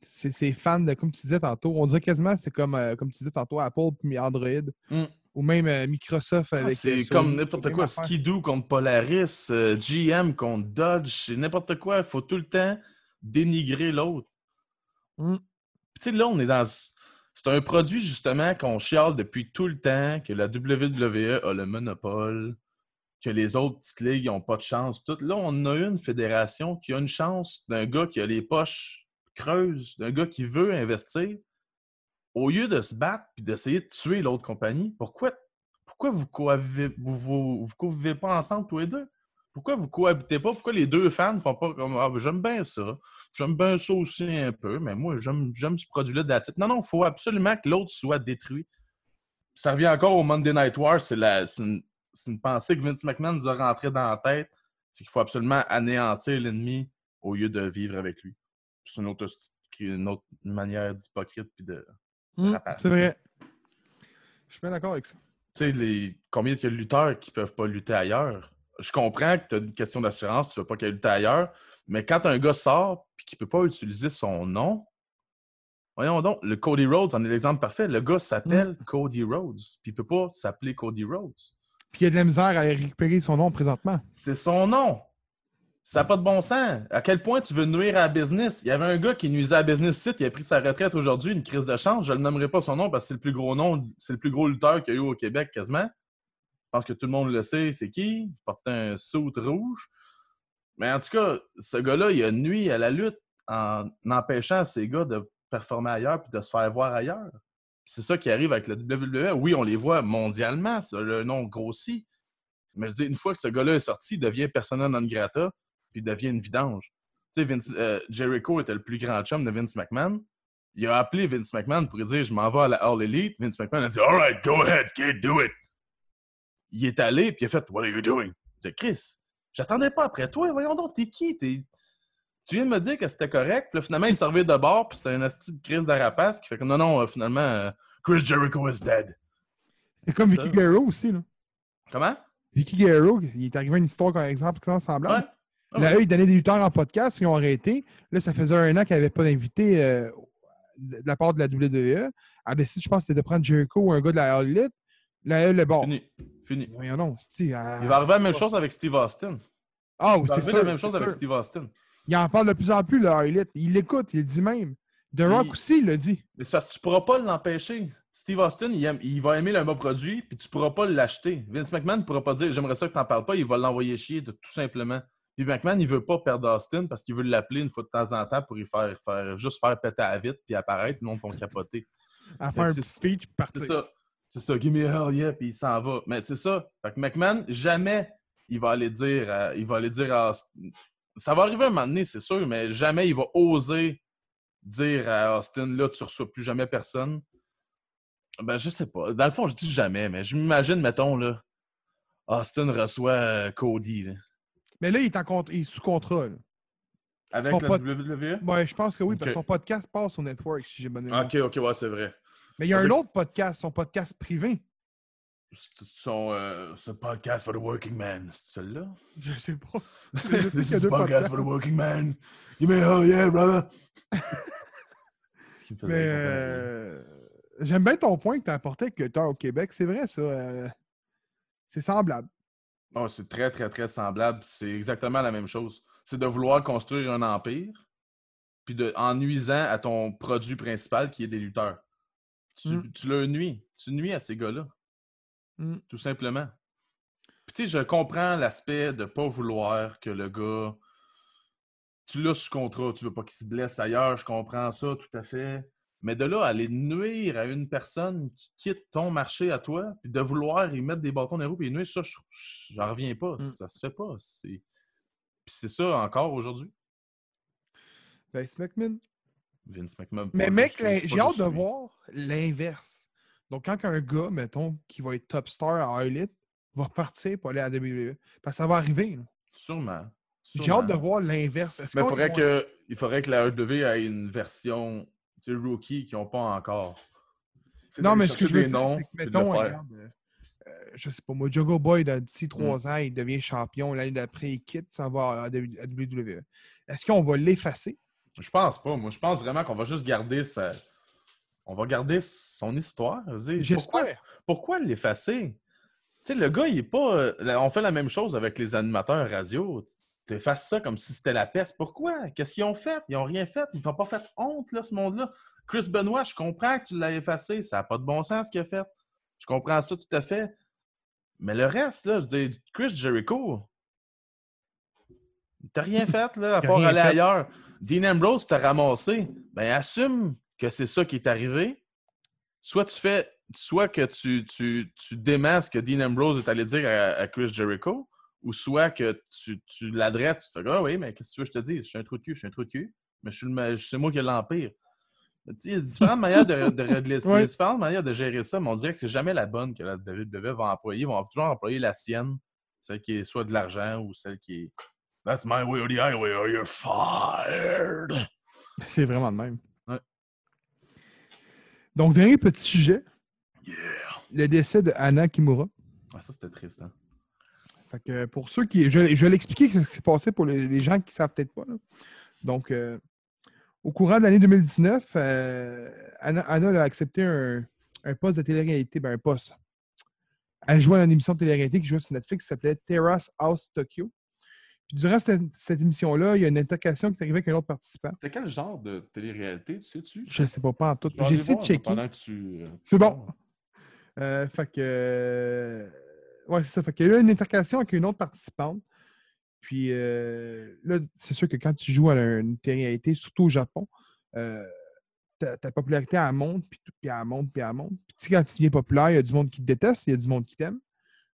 c'est fans de, comme tu disais tantôt, on dirait quasiment c'est comme, comme tu disais tantôt, Apple puis Android. Mm. Ou même euh, Microsoft Ah, avec. c'est euh, comme n'importe quoi. Skidoo contre Polaris, euh, GM contre Dodge, c'est n'importe quoi. Il faut tout le temps dénigrer l'autre. Mm. Tu sais, là, on est dans. C'est un produit, justement, qu'on chiale depuis tout le temps, que la WWE a le monopole, que les autres petites ligues n'ont pas de chance. Tout. Là, on a une fédération qui a une chance d'un gars qui a les poches creuses, d'un gars qui veut investir. Au lieu de se battre et d'essayer de tuer l'autre compagnie, pourquoi, pourquoi vous cohabitez, vous, vous, convivez pas ensemble tous les deux? Pourquoi vous cohabitez pas? Pourquoi les deux fans font pas comme Ah, ben, j'aime bien ça. J'aime bien ça aussi un peu, mais moi, j'aime ce produit-là de la titre. Non, non, il faut absolument que l'autre soit détruit. Ça revient encore au Monday Night War. C'est une, une pensée que Vince McMahon nous a rentrée dans la tête. C'est qu'il faut absolument anéantir l'ennemi au lieu de vivre avec lui. C'est une autre, une autre manière d'hypocrite puis de. Mm, rapace. c'est vrai. Je suis bien d'accord avec ça. Tu sais, les... combien il y a de lutteurs qui peuvent pas lutter ailleurs? Je comprends que tu as une question d'assurance, tu ne veux pas qu'il lutte ailleurs, mais quand un gars sort et qu'il ne peut pas utiliser son nom, voyons donc, le Cody Rhodes en est l'exemple parfait. Le gars s'appelle Cody Rhodes, puis il ne peut pas s'appeler Cody Rhodes. Puis il y a de la misère à récupérer son nom présentement. C'est son nom. Ça n'a pas de bon sens. À quel point tu veux nuire à la business? Il y avait un gars qui nuisait à la business site, il a pris sa retraite aujourd'hui, une crise de chance. Je ne le nommerai pas son nom parce que c'est le plus gros nom, c'est le plus gros lutteur qu'il y a eu au Québec quasiment. Je pense que tout le monde le sait, c'est qui? Il portait un saut rouge. Mais en tout cas, ce gars-là, il a nuit à la lutte en empêchant ces gars de performer ailleurs puis de se faire voir ailleurs. C'est ça qui arrive avec la WWE. Oui, on les voit mondialement, le nom grossit. Mais je dis, une fois que ce gars-là est sorti, il devient persona non grata, il devient une vidange. Tu sais, Vince- euh, Jericho était le plus grand chum de Vince McMahon. Il a appelé Vince McMahon pour lui dire Je m'en vais à la All Elite. Vince McMahon a dit All right, go ahead, kid, do it. Il est allé, puis il a fait What are you doing? Dit Chris, j'attendais pas après toi. Voyons donc, t'es qui? T'es- Tu viens de me dire que c'était correct, puis là, finalement, il servait de bord, puis c'était une astuce de crise d'arapace qui fait que non, non, euh, finalement, euh, Chris Jericho is dead. C'est comme Vicky. Guerrero aussi, là. Comment? Vicky Guerrero, il est arrivé une histoire, par exemple, qui semblable. Ouais. Ah Là, eux, ils donnaient des lutteurs en podcast, ils ont arrêté. Là, ça faisait un an qu'il n'y avait pas d'invité euh, de la part de la WWE. Elle a décidé, je pense, c'était de prendre Jericho ou un gars de la All Elite. Là, elle, le bon. Fini. Fini. Voyons non, c'est Il va arriver la même chose avec Steve Austin. Ah oui, Il va c'est arriver la même chose c'est avec. Steve Austin. Il en parle de plus en plus, le All Elite. Il l'écoute, il le dit même. The Rock Il- aussi, il l'a dit. Mais c'est parce que tu pourras pas l'empêcher. Steve Austin, il, aime- il va aimer le mot produit, puis tu pourras pas l'acheter. Vince McMahon ne pourra pas dire J'aimerais ça que tu n'en parles pas, il va l'envoyer chier, de- tout simplement. Puis McMahon, il veut pas perdre Austin parce qu'il veut l'appeler une fois de temps en temps pour y faire, faire juste faire péter à la vitre puis apparaître, le monde vont capoter. À faire un petit speech partir. C'est ça. C'est ça. Give me hell yeah, puis il s'en va. Mais c'est ça. Fait que McMahon, jamais il va aller dire, à- il va aller dire à Austin. Ça va arriver un moment donné, c'est sûr, mais jamais il va oser dire à Austin, là, tu reçois plus jamais personne. Ben, je sais pas. Dans le fond, je dis jamais, mais je m'imagine, mettons, là, Austin reçoit euh, Cody, là. Mais là, il est, en il est sous contrat. là. Avec Son la WWE? Je pense que oui, parce que son podcast passe au network, si j'ai bonne mémoire. Ok, ok, ouais, c'est vrai. Mais il y a un Avec- autre podcast, son podcast privé. Son euh, ce podcast for the working man. C'est celui-là? Je sais pas. (laughs) Je sais This is a podcast podcasts. for the working man. Give me hell yeah, brother. (laughs) Mais euh, j'aime bien ton point que tu as apporté avec le temps au Québec. C'est vrai, ça. euh, c'est semblable. Oh, c'est très, très, très semblable. C'est exactement la même chose. C'est de vouloir construire un empire, puis de, en nuisant à ton produit principal qui est des lutteurs. Tu, Mm. tu leur nuis. Tu nuis à ces gars-là. Mm. Tout simplement. Puis tu sais, je comprends l'aspect de pas vouloir que le gars. Tu l'as sous contrat, tu veux pas qu'il se blesse ailleurs, je comprends ça tout à fait. Mais de là, aller nuire à une personne qui quitte ton marché à toi, puis de vouloir y mettre des bâtons dans les roues, puis y nuire, ça, je- j'en reviens pas. Mm. Ça se fait pas. C'est... Puis c'est ça encore aujourd'hui. Vince McMahon. Vince McMahon. Mais mec, j'ai hâte de lui. voir l'inverse. Donc, quand un gars, mettons, qui va être top star à Elite, va partir pour aller à la WWE, parce que ça va arriver. là. Sûrement. J'ai hâte de voir l'inverse. Est-ce Mais faudrait que, il faudrait que la EW ait une version tu sais, rookie qu'ils n'ont pas encore. Non, mais ce que je veux dire, noms, que, mettons, regarde, euh, je sais pas moi, Jungle Boy, dans Mm. d'ici trois ans, il devient champion. L'année d'après, il quitte, ça va à WWE. Est-ce qu'on va l'effacer? Je pense pas. Moi, je pense vraiment qu'on va juste garder sa... On va garder son histoire. Pourquoi, pourquoi l'effacer? Tu sais, le gars, il est pas... euh, On fait la même chose avec les animateurs radio. Tu effaces ça comme si c'était la peste. Pourquoi? Qu'est-ce qu'ils ont fait? Ils ont rien fait. Ils t'ont pas fait honte, là, ce monde-là. Chris Benoit, je comprends que tu l'as effacé. Ça n'a pas de bon sens ce qu'il a fait. Je comprends ça tout à fait. Mais le reste, là, je dire, Chris Jericho, t'as rien (laughs) fait, là, à part aller fait. ailleurs. Dean Ambrose t'a ramassé. Ben, assume que c'est ça qui est arrivé. Soit tu fais, soit que tu, tu, tu déments ce que Dean Ambrose est allé dire à, à Chris Jericho, ou soit que tu, tu l'adresses, tu fais Ah oui, mais qu'est-ce que tu veux que je te dise? Je suis un trou de cul, je suis un trou de cul, mais je suis c'est moi qui ai l'Empire. Il y a différentes manières de, régler (laughs) ça. Différentes manières de gérer ça, mais on dirait que c'est jamais la bonne que la WWE va employer. Ils vont toujours employer la sienne, celle qui est soit de l'argent ou celle qui est That's my way or the highway or you're fired. (laughs) C'est vraiment le même. Ouais. Donc, dernier petit sujet, Yeah. le décès de Anna Kimura. Ah, ça, c'était triste. Hein? Fait que pour ceux qui. Je, je vais l'expliquer ce qui s'est passé pour les, les gens qui ne savent peut-être pas. là. Donc, euh, au courant de l'année 2019, euh, Anna, Anna a accepté un, un poste de télé-réalité. Ben, un poste. Elle jouait dans une émission de télé-réalité qui jouait sur Netflix qui s'appelait Terrace House Tokyo. Puis durant cette, cette émission-là, il y a une intercation qui est arrivée avec un autre participant. C'était quel genre de télé-réalité, tu sais-tu? Je ne sais pas, pas en tout. J'ai essayé de checker. Euh, C'est bon. Euh, fait que. Ouais, c'est ça. Fait qu'il y a eu une intercation avec une autre participante. Puis euh, là, c'est sûr que quand tu joues à une télé-réalité, surtout au Japon, euh, ta, ta popularité, elle monte, puis, puis elle monte, puis elle monte. Puis tu sais, quand tu deviens populaire, il y a du monde qui te déteste, il y a du monde qui t'aime.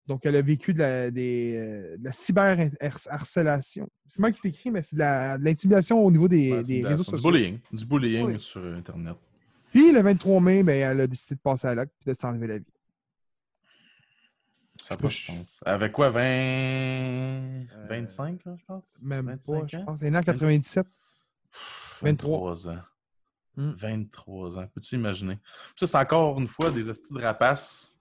Donc, elle a vécu de la, des, euh, de la cyber-harcelation. C'est moi qui t'écris, mais c'est de l'intimidation au niveau des, Ouais, des de réseaux Du sociaux. bullying. Du bullying Oui. sur Internet. Puis le 23 mai, ben, elle a décidé de passer à l'acte et de s'enlever la vie. Ça n'a pas de Je- sens. Avec quoi, 20... 25, là, je pense? Même 25 pas, je ans? pense. Elle est née en 97. 23. 23 ans. Hmm. 23 ans. Peux-tu imaginer? Ça, c'est encore une fois des estis de rapaces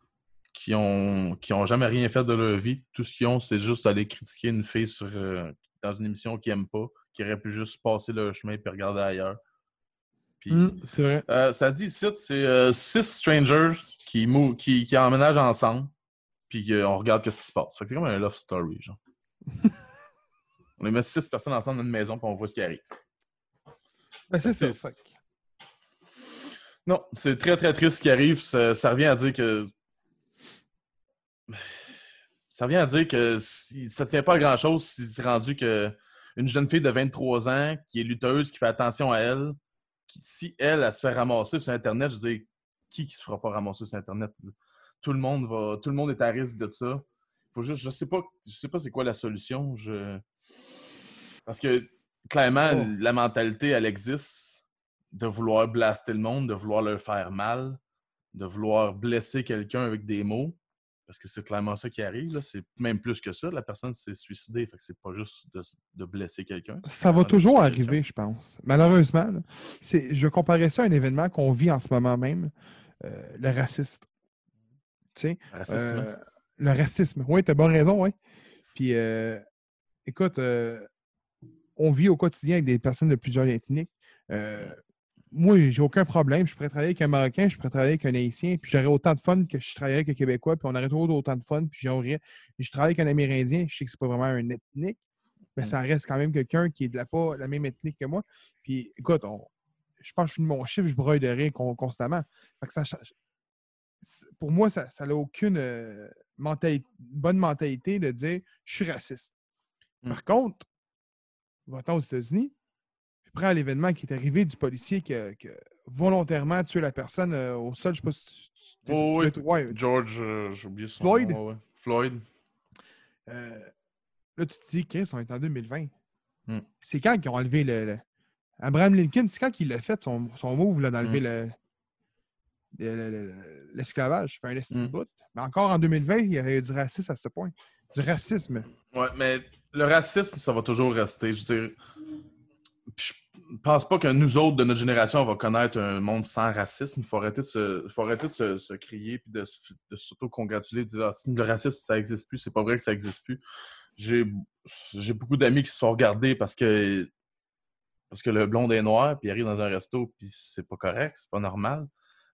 qui ont, qui ont jamais rien fait de leur vie. Tout ce qu'ils ont, c'est juste d'aller critiquer une fille sur, euh, dans une émission qu'ils n'aiment pas, qui aurait pu juste passer leur chemin et regarder ailleurs. Puis, Hmm, c'est vrai. euh, ça dit ici, c'est euh, six strangers qui, mou- qui, qui emménagent ensemble, puis euh, on regarde qu'est-ce qui se passe. Fait que c'est comme un love story, genre. (laughs) on les met six personnes ensemble dans une maison, puis on voit ce qui arrive. Ben, c'est ça. Fait Non, c'est très très triste ce qui arrive. Ça, ça revient à dire que. Ça revient à dire que si, ça tient pas à grand chose si c'est rendu que une jeune fille de 23 ans qui est lutteuse, qui fait attention à elle, qui, si elle, elle se fait ramasser sur Internet, je veux dire, qui qui se fera pas ramasser sur Internet? Tout le monde va. Tout le monde est à risque de ça. Faut juste. Je sais pas. Je sais pas c'est quoi la solution. Je... Parce que clairement, Oh. la mentalité, elle existe de vouloir blaster le monde, de vouloir leur faire mal, de vouloir blesser quelqu'un avec des mots. Parce que c'est clairement ça qui arrive. C'est même plus que ça. La personne s'est suicidée. Fait que c'est pas juste de, de blesser quelqu'un. Ça va toujours arriver, je pense. Malheureusement, là. Je comparais ça à un événement qu'on vit en ce moment même, euh, le raciste. Racisme. euh, le racisme. Oui, tu as bonne raison, oui. Puis, euh, écoute, euh, on vit au quotidien avec des personnes de plusieurs ethniques. Euh, moi, j'ai aucun problème. Je pourrais travailler avec un Marocain, je pourrais travailler avec un Haïtien, puis j'aurais autant de fun que je travaillerais avec un Québécois, puis on aurait toujours autant de fun, puis j'aurais. Je travaille avec un Amérindien, je sais que c'est pas vraiment un ethnique, mais Mm. ça reste quand même quelqu'un qui est de la, pas la même ethnique que moi. Puis, écoute, on- je pense que je suis de mon chiffre, je broille de rire con- constamment. Fait que ça, pour moi, ça n'a aucune euh, bonne mentalité de dire je suis raciste. Mm. Par contre, va-t'en aux États-Unis, puis prends l'événement qui est arrivé du policier qui a, qui a volontairement tué la personne euh, au sol. Je sais pas si tu- Oh, oui. ouais, George, euh, j'ai oublié son Floyd? nom. ouais. Floyd. euh, là, tu te dis, Chris, on est en 2020. Mm. C'est quand qu'ils ont enlevé le, le- Abraham Lincoln, c'est quand qu'il a fait son, son move d'enlever Mm. le- le- le- le- l'esclavage. Fait un Mm. bout. Mais encore en 2020, il y a eu du racisme à ce point. Du racisme. Ouais, mais le racisme, ça va toujours rester. Je veux dire, je pense pas que nous autres de notre génération, on va connaître un monde sans racisme. Il faut arrêter de se, faut arrêter de se, se crier puis de, se- de s'auto-congratuler, de dire ah, si le racisme, ça existe plus. C'est pas vrai que ça existe plus. J'ai, j'ai beaucoup d'amis qui se font regarder parce que, parce que le blond est noir, puis il arrive dans un resto, puis c'est pas correct, c'est pas normal.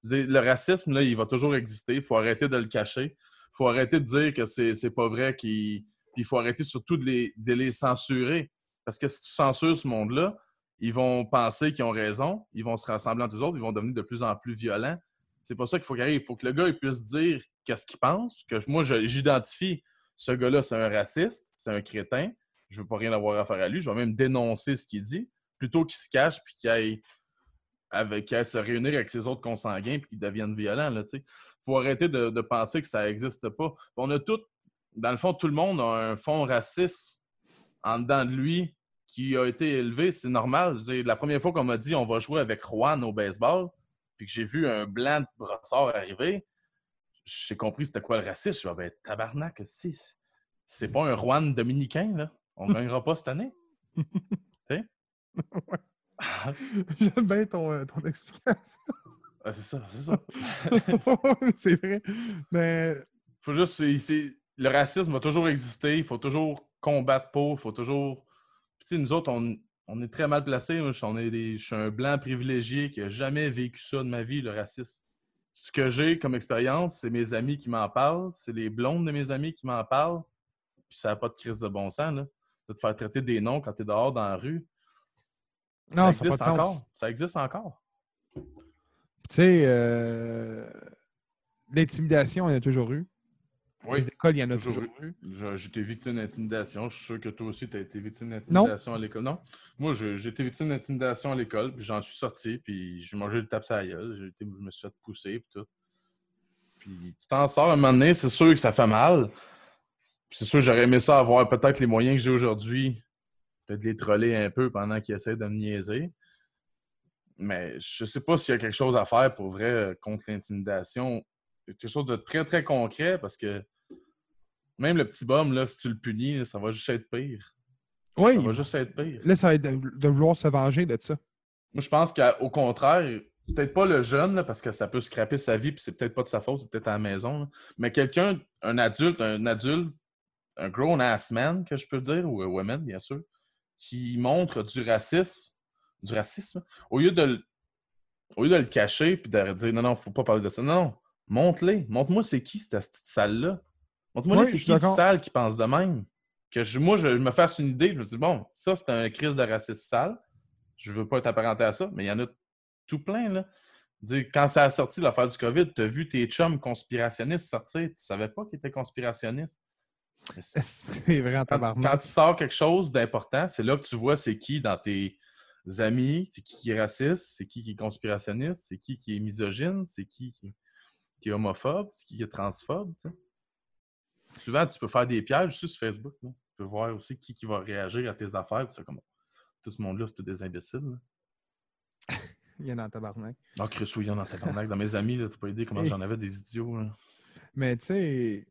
Le racisme, il va toujours exister. Il faut arrêter de le cacher. Il faut arrêter de dire que c'est, pas vrai qu'il il faut arrêter surtout de les, censurer. Parce que si tu censures ce monde-là, ils vont penser qu'ils ont raison, ils vont se rassembler entre eux autres, ils vont devenir de plus en plus violents. C'est pas ça qu'il faut qu'il arrive. Il faut que le gars il puisse dire qu'est-ce qu'il pense, que moi, j'identifie ce gars-là, c'est un raciste, c'est un crétin, je veux pas rien avoir à faire à lui, je vais même dénoncer ce qu'il dit, plutôt qu'il se cache puis qu'il aille, avec, se réunir avec ses autres consanguins puis qu'il devienne violent. Il faut arrêter de, de penser que ça n'existe pas. On a tout, dans le fond, tout le monde a un fond raciste en dedans de lui qui a été élevé. C'est normal. Dire, la première fois qu'on m'a dit on va jouer avec Juan au baseball, puis que j'ai vu un blanc de brossard arriver, j'ai compris c'était quoi le racisme. Je suis dit, ben, tabarnak, si, c'est pas un Juan dominicain, là. On ne gagnera pas cette année. (laughs) (laughs) J'aime bien ton, euh, ton explication. (laughs) Ah, c'est ça, c'est ça. (laughs) c'est vrai. Mais faut juste. le racisme va toujours exister. Il faut toujours combattre pour. Il faut toujours. Puis, tu sais, nous autres, on, on est très mal placés. Moi, je, on est des- je suis un blanc privilégié qui n'a jamais vécu ça de ma vie, le racisme. Ce que j'ai comme expérience, c'est mes amis qui m'en parlent. C'est les blondes de mes amis qui m'en parlent. Puis ça n'a pas de crise de bon sens, là. De te faire traiter des noms quand tu es dehors dans la rue. Non, ça existe encore? Ça existe encore? Tu sais, euh, l'intimidation, il y en a toujours eu. Les écoles, il y en a Toujours toujours, eu. Été victime d'intimidation. Je suis sûr que toi aussi, tu as été victime d'intimidation à l'école. Non. Moi, été victime d'intimidation à l'école, puis j'en suis sorti, puis j'ai mangé le tape à la gueule. J'ai été- Je me suis fait pousser, puis tout. Puis tu t'en sors un moment donné, c'est sûr que ça fait mal. Puis c'est sûr que j'aurais aimé ça avoir peut-être les moyens que j'ai aujourd'hui, peut-être les troller un peu pendant qu'ils essaient de me niaiser. Mais je sais pas s'il y a quelque chose à faire pour vrai euh, contre l'intimidation. Quelque chose de très, très concret parce que même le petit bum, là, si tu le punis, ça va juste être pire. Oui, Ça va juste être pire. là, ça va être de, de vouloir se venger de ça. Moi, je pense qu'au contraire, peut-être pas le jeune, là, parce que ça peut scraper sa vie, puis c'est peut-être pas de sa faute, c'est peut-être à la maison. là. Mais quelqu'un, un adulte, un adulte, un grown-ass man, que je peux dire, ou un woman, bien sûr, qui montre du racisme, du racisme, au lieu de le, au lieu de le cacher, puis de dire non, non, faut pas parler de ça. Non, non, montre-les. Montre-moi c'est qui cette petite salle-là. Montre-moi Oui, c'est qui cette salle qui pense de même. Que je- moi, je me fasse une idée, je me dis, bon, ça, c'est un crise de racisme sale. Je veux pas être apparenté à ça, mais il y en a tout plein, là. Dire, quand ça a sorti l'affaire du COVID, tu as vu tes chums conspirationnistes sortir, tu savais pas qu'ils étaient conspirationnistes. (laughs) C'est- vrai en Quand, tabarnak. quand tu sors quelque chose d'important, c'est là que tu vois c'est qui dans tes amis, c'est qui qui est raciste, c'est qui qui est conspirationniste, c'est qui qui est misogyne, c'est qui qui, qui est homophobe, c'est qui qui est transphobe. Souvent, tu peux faire des pièges aussi sur Facebook. là. Tu peux voir aussi qui, qui va réagir à tes affaires. Tu sais, comme, tout ce monde-là, c'est tous des imbéciles. là. (laughs) Il y en a en tabarnak. Ah, Chris William dans tabarnak. Dans mes amis, tu pas idée comment Et- j'en avais des idiots. là. Mais tu sais,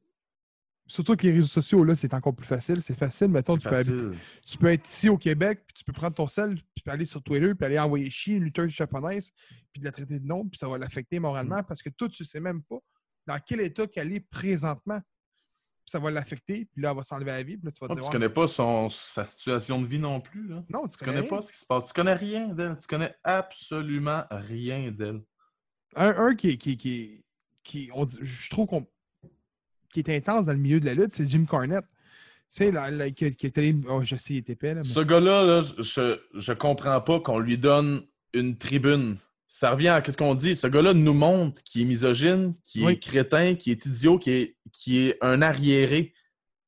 surtout avec les réseaux sociaux, là, c'est encore plus facile. C'est facile, mettons, tu peux, habiter- tu peux être ici au Québec, puis tu peux prendre ton sel, puis tu peux aller sur Twitter, puis aller envoyer chier une lutteuse japonaise, puis de la traiter de nom, puis ça va l'affecter moralement, parce que toi, tu sais même pas dans quel état qu'elle est présentement. Puis ça va l'affecter, puis là, elle va s'enlever à la vie, puis là, tu vas Ah, dire... tu connais pas son, sa situation de vie non plus. Là. Non, tu, Tu connais pas ce qui se passe. Tu connais rien d'elle. Tu connais absolument rien d'elle. Un, un qui, est- qui, qui, qui on je trouve qu'on qui est intense dans le milieu de la lutte, c'est Jim Cornette. Tu sais, là, là, qui, qui est allé. Oh, je sais, il était épais, là. mais- Ce gars-là, là, je, je comprends pas qu'on lui donne une tribune. Ça revient à ce qu'on dit. Ce gars-là nous montre qu'il est misogyne, qu'il est crétin, qu'il est idiot, qu'il est, est un arriéré.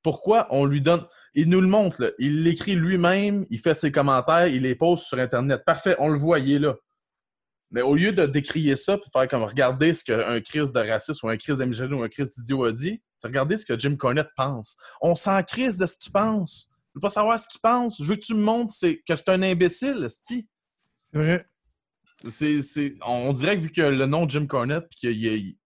Pourquoi on lui donne? Il nous le montre, là. il l'écrit lui-même, il fait ses commentaires, il les pose sur Internet. Parfait, on le voit, il est là. Mais au lieu de décrier ça et faire comme regarder ce qu'un crise de racisme ou un crise de misogynie ou un crise d'idiot a dit, c'est regarder ce que Jim Cornette pense. On s'en crise de ce qu'il pense. Je veux pas savoir ce qu'il pense. Je veux que tu me montres que c'est un imbécile. C'est vrai. C'est, c'est- On dirait que vu que le nom de Jim Cornette puis qu'il est,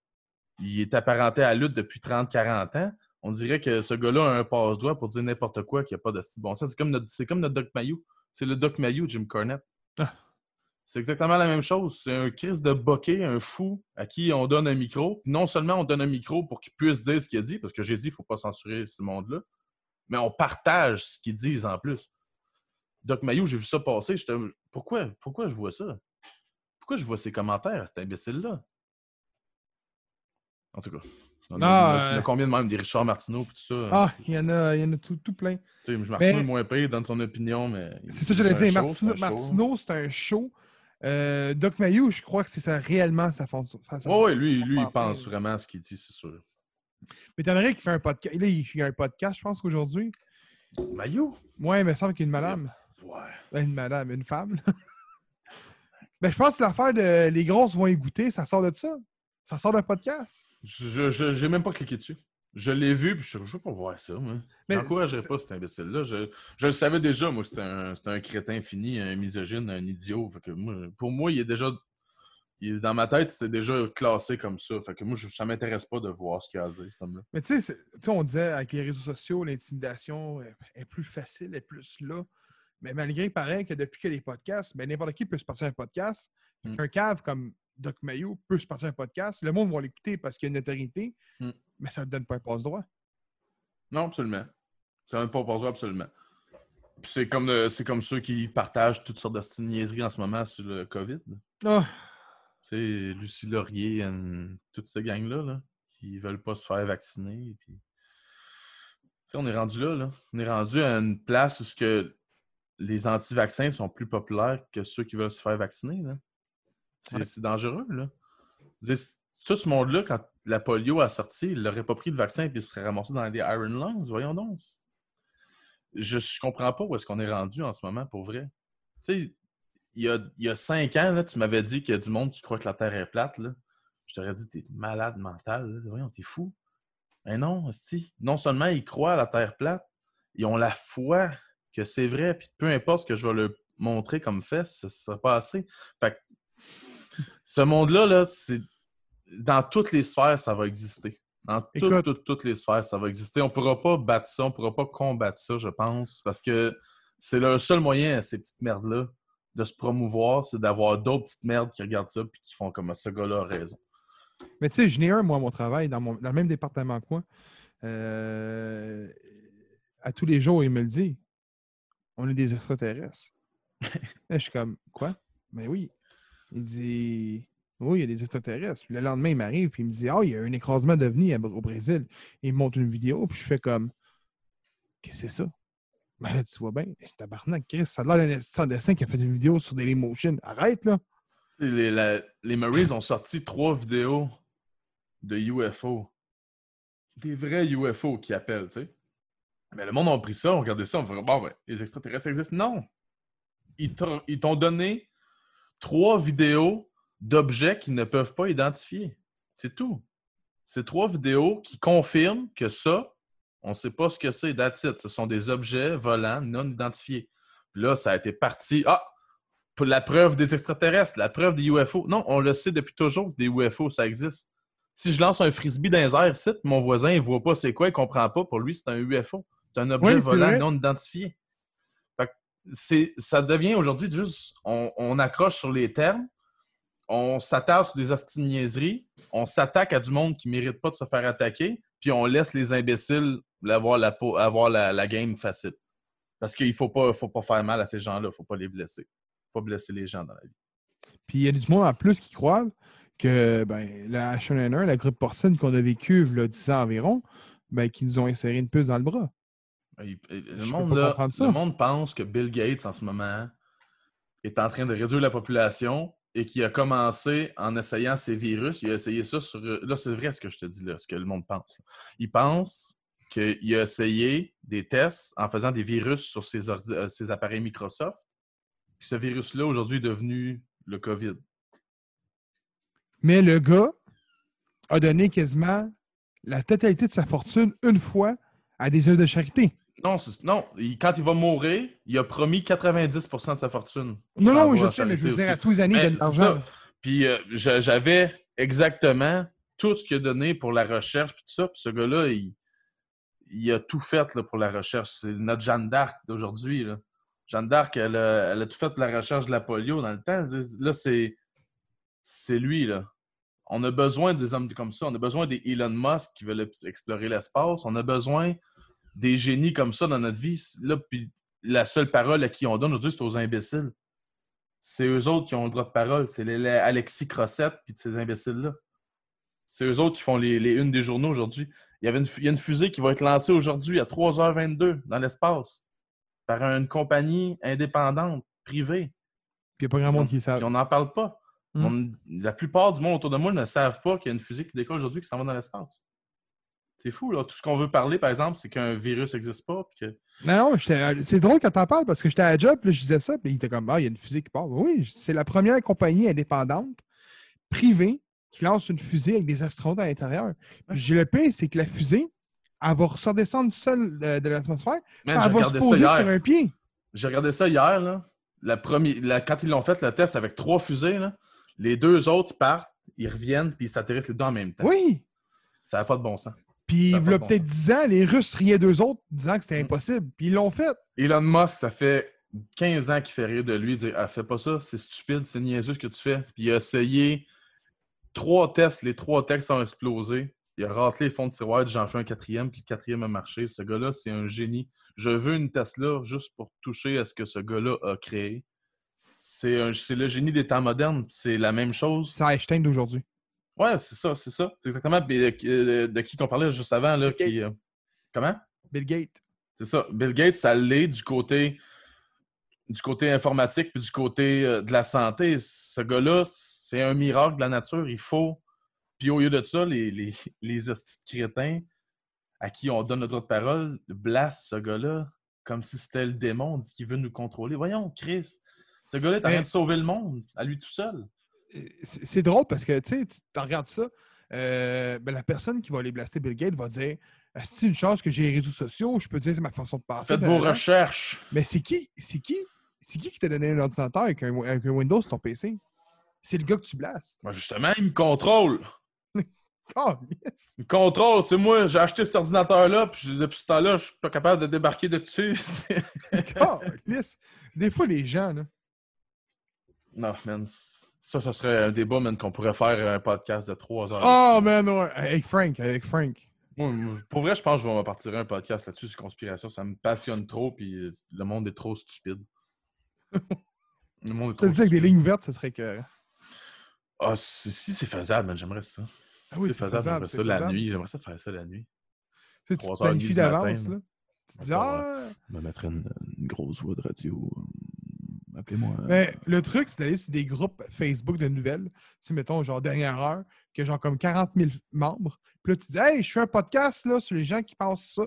il est apparenté à la lutte depuis 30-40 ans, on dirait que ce gars-là a un passe-doigt pour dire n'importe quoi, qu'il n'y a pas de style bon sens. C'est comme notre, c'est comme notre Doc Mayou. C'est le Doc Mayou, Jim Cornette. Ah. C'est exactement la même chose. C'est un Chris de bokeh, un fou à qui on donne un micro. Non seulement on donne un micro pour qu'il puisse dire ce qu'il a dit, parce que j'ai dit qu'il ne faut pas censurer ce monde-là, mais on partage ce qu'ils disent en plus. Doc Mayou, j'ai vu ça passer. j'étais- Pourquoi? Pourquoi je vois ça? Pourquoi je vois ces commentaires à cet imbécile-là? En tout cas. On a, il y en a- il combien de même des Richard Martineau et tout ça? Ah, il y en a, il y en a tout, tout plein. Tu sais, Mais- Martineau est moins pire, il donne son opinion, mais. C'est ça que j'allais dire. show, Martino, c'est un show. Martino, c'est un show. Euh, Doc Mayou, je crois que c'est ça réellement sa façon. façon- Oui, lui, lui il pense vraiment à ce qu'il dit, c'est sûr. Mais t'en aurais qui fait un podcast. Là, il y a un podcast, je pense, qu'aujourd'hui. Mayou? Ouais, il me semble qu'il y a une madame. Ouais. Ben, une madame, une femme. (laughs) ben, je pense que l'affaire de les grosses vont y goûter, ça sort de ça? Ça sort d'un podcast? Je je- j'ai même pas cliqué dessus. Je l'ai vu, puis je ne veux pas voir ça, moi. Mais J'encouragerais c'est- pas cet imbécile-là. Je, je le savais déjà, moi, que c'était un, un crétin fini, un misogyne, un idiot. Fait que moi, pour moi, il est déjà. il est- dans ma tête, c'est déjà classé comme ça. Fait que moi, je, ça m'intéresse pas de voir ce qu'il a à dire, cet homme-là. Mais tu sais, on disait avec les réseaux sociaux, l'intimidation est, plus facile, est plus là. Mais malgré pareil que depuis qu'il y a les podcasts, ben, n'importe qui peut se passer un podcast. Mm. Un cave comme Doc Mayou peut se passer un podcast. Le monde va l'écouter parce qu'il y a une autorité, Mm. Mais ça ne donne pas un passe-droit. Non, absolument. Ça ne pas pour absolument. Puis c'est comme, le- c'est comme ceux qui partagent toutes sortes de niaiseries en ce moment sur le COVID. Ah, Tu sais, Lucie Laurier, une- toute cette gang-là, là, qui veulent pas se faire vacciner. Puis... On est rendu là, là. On est rendu à une place où ce que les anti-vaccins sont plus populaires que ceux qui veulent se faire vacciner. là. C'est Ouais. c'est dangereux, là. Tout ce monde-là, quand la polio a sorti, il n'aurait pas pris le vaccin et il serait ramassé dans des Iron Lungs. Voyons donc. Je, je comprends pas où est-ce qu'on est rendu en ce moment, pour vrai. Tu sais, il y a, cinq ans, là, tu m'avais dit qu'il y a du monde qui croit que la Terre est plate. Je t'aurais dit, t'es malade mental. là. Voyons, t'es fou. Mais non, hostie. non seulement ils croient à la Terre plate, ils ont la foi que c'est vrai, puis peu importe ce que je vais leur montrer comme fait, ça ne sera pas assez. Fait que ce monde-là, là, c'est dans toutes les sphères, ça va exister. Dans toutes, Écoute. toutes, toutes les sphères, ça va exister. On ne pourra pas battre ça, on ne pourra pas combattre ça, je pense, parce que c'est le seul moyen à ces petites merdes-là de se promouvoir, c'est d'avoir d'autres petites merdes qui regardent ça puis qui font comme ce gars-là a raison. Mais tu sais, j'en ai un, moi, à mon travail, dans, mon, dans le même département que moi. Euh, à tous les jours, il me le dit. On est des extraterrestres. (laughs) Je suis comme, quoi? Mais oui. Il dit, oui, il y a des extraterrestres. Puis le lendemain, il m'arrive, puis il me dit, ah, il y a un écrasement d'OVNI au Brésil. Il me montre une vidéo, puis je fais comme, qu'est-ce que c'est ça? Ben là, tu vois bien, tabarnak, Chris, ça a l'air d'un assistant de dessin qui a fait une vidéo sur Dailymotion. Arrête, là! Les, les Marines ont sorti trois vidéos de UFO. Des vrais UFO qui appellent, tu sais. Mais le monde a pris ça, on regardait ça, on fait bon, ben, les extraterrestres existent. Non! Ils t'ont donné trois vidéos d'objets qu'ils ne peuvent pas identifier. C'est tout. C'est trois vidéos qui confirment que ça, on ne sait pas ce que c'est, that's it. Ce sont des objets volants non identifiés. Puis là, ça a été parti. Ah! pour la preuve des extraterrestres, la preuve des UFO. Non, on le sait depuis toujours que des UFO, ça existe. Si je lance un frisbee dans les airs, ici, mon voisin, il voit pas c'est quoi, il comprend pas. Pour lui, c'est un UFO. C'est un objet Oui, volant vrai. non identifié. Fait que ça devient aujourd'hui juste, on, on accroche sur les termes, on s'attarde sur des hosties de niaiseries, on s'attaque à du monde qui mérite pas de se faire attaquer, puis on laisse les imbéciles avoir la, peau- avoir la, la game facile. Parce qu'il faut pas, faut pas faire mal à ces gens-là, faut pas les blesser. Faut pas blesser les gens dans la vie. Puis il y a du monde en plus qui croient que ben, la H1N1, la grippe porcine qu'on a vécue il y a 10 ans environ, ben, qu'ils nous ont inséré une puce dans le bras. Il- Le peux monde, là, le monde pense que Bill Gates, en ce moment, est en train de réduire la population et qu'il a commencé en essayant ces virus. Il a essayé ça sur. Là, c'est vrai ce que je te dis, là, ce que le monde pense. Il pense qu'il a essayé des tests en faisant des virus sur ses, euh, ses appareils Microsoft. Puis ce virus-là, aujourd'hui, est devenu le COVID. Mais le gars a donné quasiment la totalité de sa fortune une fois à des œuvres de charité. Non, non il- quand il va mourir, il a promis 90% de sa fortune. Non, non, je sais, mais je veux dire, à tous les années, il Mais donne de c'est l'argent. ça. Puis euh, j'avais exactement tout ce qu'il a donné pour la recherche, puis tout ça. Puis ce gars-là, il, il a tout fait là, pour la recherche. C'est notre Jeanne d'Arc d'aujourd'hui. Jeanne d'Arc, elle a, elle a tout fait pour la recherche de la polio dans le temps. Là, c'est, c'est lui. Là. On a besoin des hommes comme ça. On a besoin des Elon Musk qui veulent explorer l'espace. On a besoin des génies comme ça dans notre vie. Là, puis la seule parole à qui on donne aujourd'hui, c'est aux imbéciles. C'est eux autres qui ont le droit de parole. C'est les, les Alexis Crossette puis ces imbéciles-là. C'est eux autres qui font les, les unes des journaux aujourd'hui. Il y, avait une, il y a une fusée qui va être lancée aujourd'hui à 3h22 dans l'espace par une compagnie indépendante, privée. Puis il n'y a pas grand monde qui savent. on n'en parle pas. Mm. On- la plupart du monde autour de moi ne savent pas qu'il y a une fusée qui décolle aujourd'hui qui s'en va dans l'espace. C'est fou, là. Tout ce qu'on veut parler, par exemple, c'est qu'un virus n'existe pas. puis que... Non, non, c'est drôle quand t'en parles parce que j'étais à la job, puis là, je disais ça, puis il était comme, ah, il y a une fusée qui part. Oui, c'est la première compagnie indépendante, privée, qui lance une fusée avec des astronautes à l'intérieur. Puis j'ai le pire, c'est que la fusée, elle va redescendre seule de, de l'atmosphère, elle va se poser sur un pied. J'ai regardé ça hier, là. La première, la- quand ils l'ont fait, le test avec trois fusées, là, les deux autres partent, ils reviennent, puis ils s'atterrissent les deux en même temps. Oui! Ça n'a pas de bon sens. Puis il y a peut-être 10 ans, les Russes riaient d'eux autres, disant que c'était Mm. impossible. Puis ils l'ont fait. Elon Musk, ça fait 15 ans qu'il fait rire de lui, dire Ah, fais pas ça, c'est stupide, c'est niaiseux ce que tu fais. Puis il a essayé trois tests, les trois tests ont explosé. Il a raclé les fonds de tiroir, j'en fais un quatrième, puis le quatrième a marché. Ce gars-là, c'est un génie. Je veux une Tesla juste pour toucher à ce que ce gars-là a créé. C'est le génie des temps modernes. C'est la même chose. C'est Einstein d'aujourd'hui. Ouais, c'est ça, c'est ça. C'est exactement de, de- de qui qu'on parlait juste avant. Là, qui, euh, Comment? Bill Gates. C'est ça. Bill Gates, ça l'est du côté du côté informatique puis du côté euh, de la santé. Ce gars-là, c'est un miracle de la nature. Il faut. Puis au lieu de ça, les, les, (laughs) les crétins à qui on donne le droit de parole blastent ce gars-là comme si c'était le démon, qu'il veut nous contrôler. Voyons, Chris, ce gars-là est en train de sauver le monde à lui tout seul. C'est drôle parce que, tu sais, tu regardes ça, euh, ben, la personne qui va aller blaster Bill Gates va dire c'est une chance que j'ai les réseaux sociaux, je peux dire c'est ma façon de penser. Faites vos blablabla. recherches. Mais c'est qui c'est qui c'est qui qui t'a donné un ordinateur avec un, avec un Windows sur ton PC C'est le gars que tu blastes. Ben, justement, il me contrôle. Oh, yes. Le contrôle, c'est moi, j'ai acheté cet ordinateur-là, puis depuis ce temps-là, je suis pas capable de débarquer de dessus. (laughs) Oh, yes. Des fois, les gens, là. non, man. Ça, ça serait un débat, man, qu'on pourrait faire un podcast de 3 heures. Oh, man, ouais. Avec Frank, avec Frank. Moi, pour vrai, je pense que je vais partir un podcast là-dessus sur conspiration. Ça me passionne trop, puis le monde est trop stupide. (laughs) le monde est trop dis avec des stupide. lignes ouvertes, ça serait que. Ah, si, si c'est faisable, man, j'aimerais ça. Ah oui, c'est c'est faisable, faisable, j'aimerais ça la nuit. J'aimerais ça faire ça la nuit. Tu sais, tu Trois planifies d'avance, là. Tu te dis, ah. Je me mettrais une, une grosse voix de radio. Euh, Appelez-moi. Mais le truc, c'est d'aller sur des groupes Facebook de nouvelles. Tu sais, mettons, genre, dernière heure, que genre comme 40 000 membres. Puis là, tu dis, hey, je fais un podcast, là, sur les gens qui pensent ça.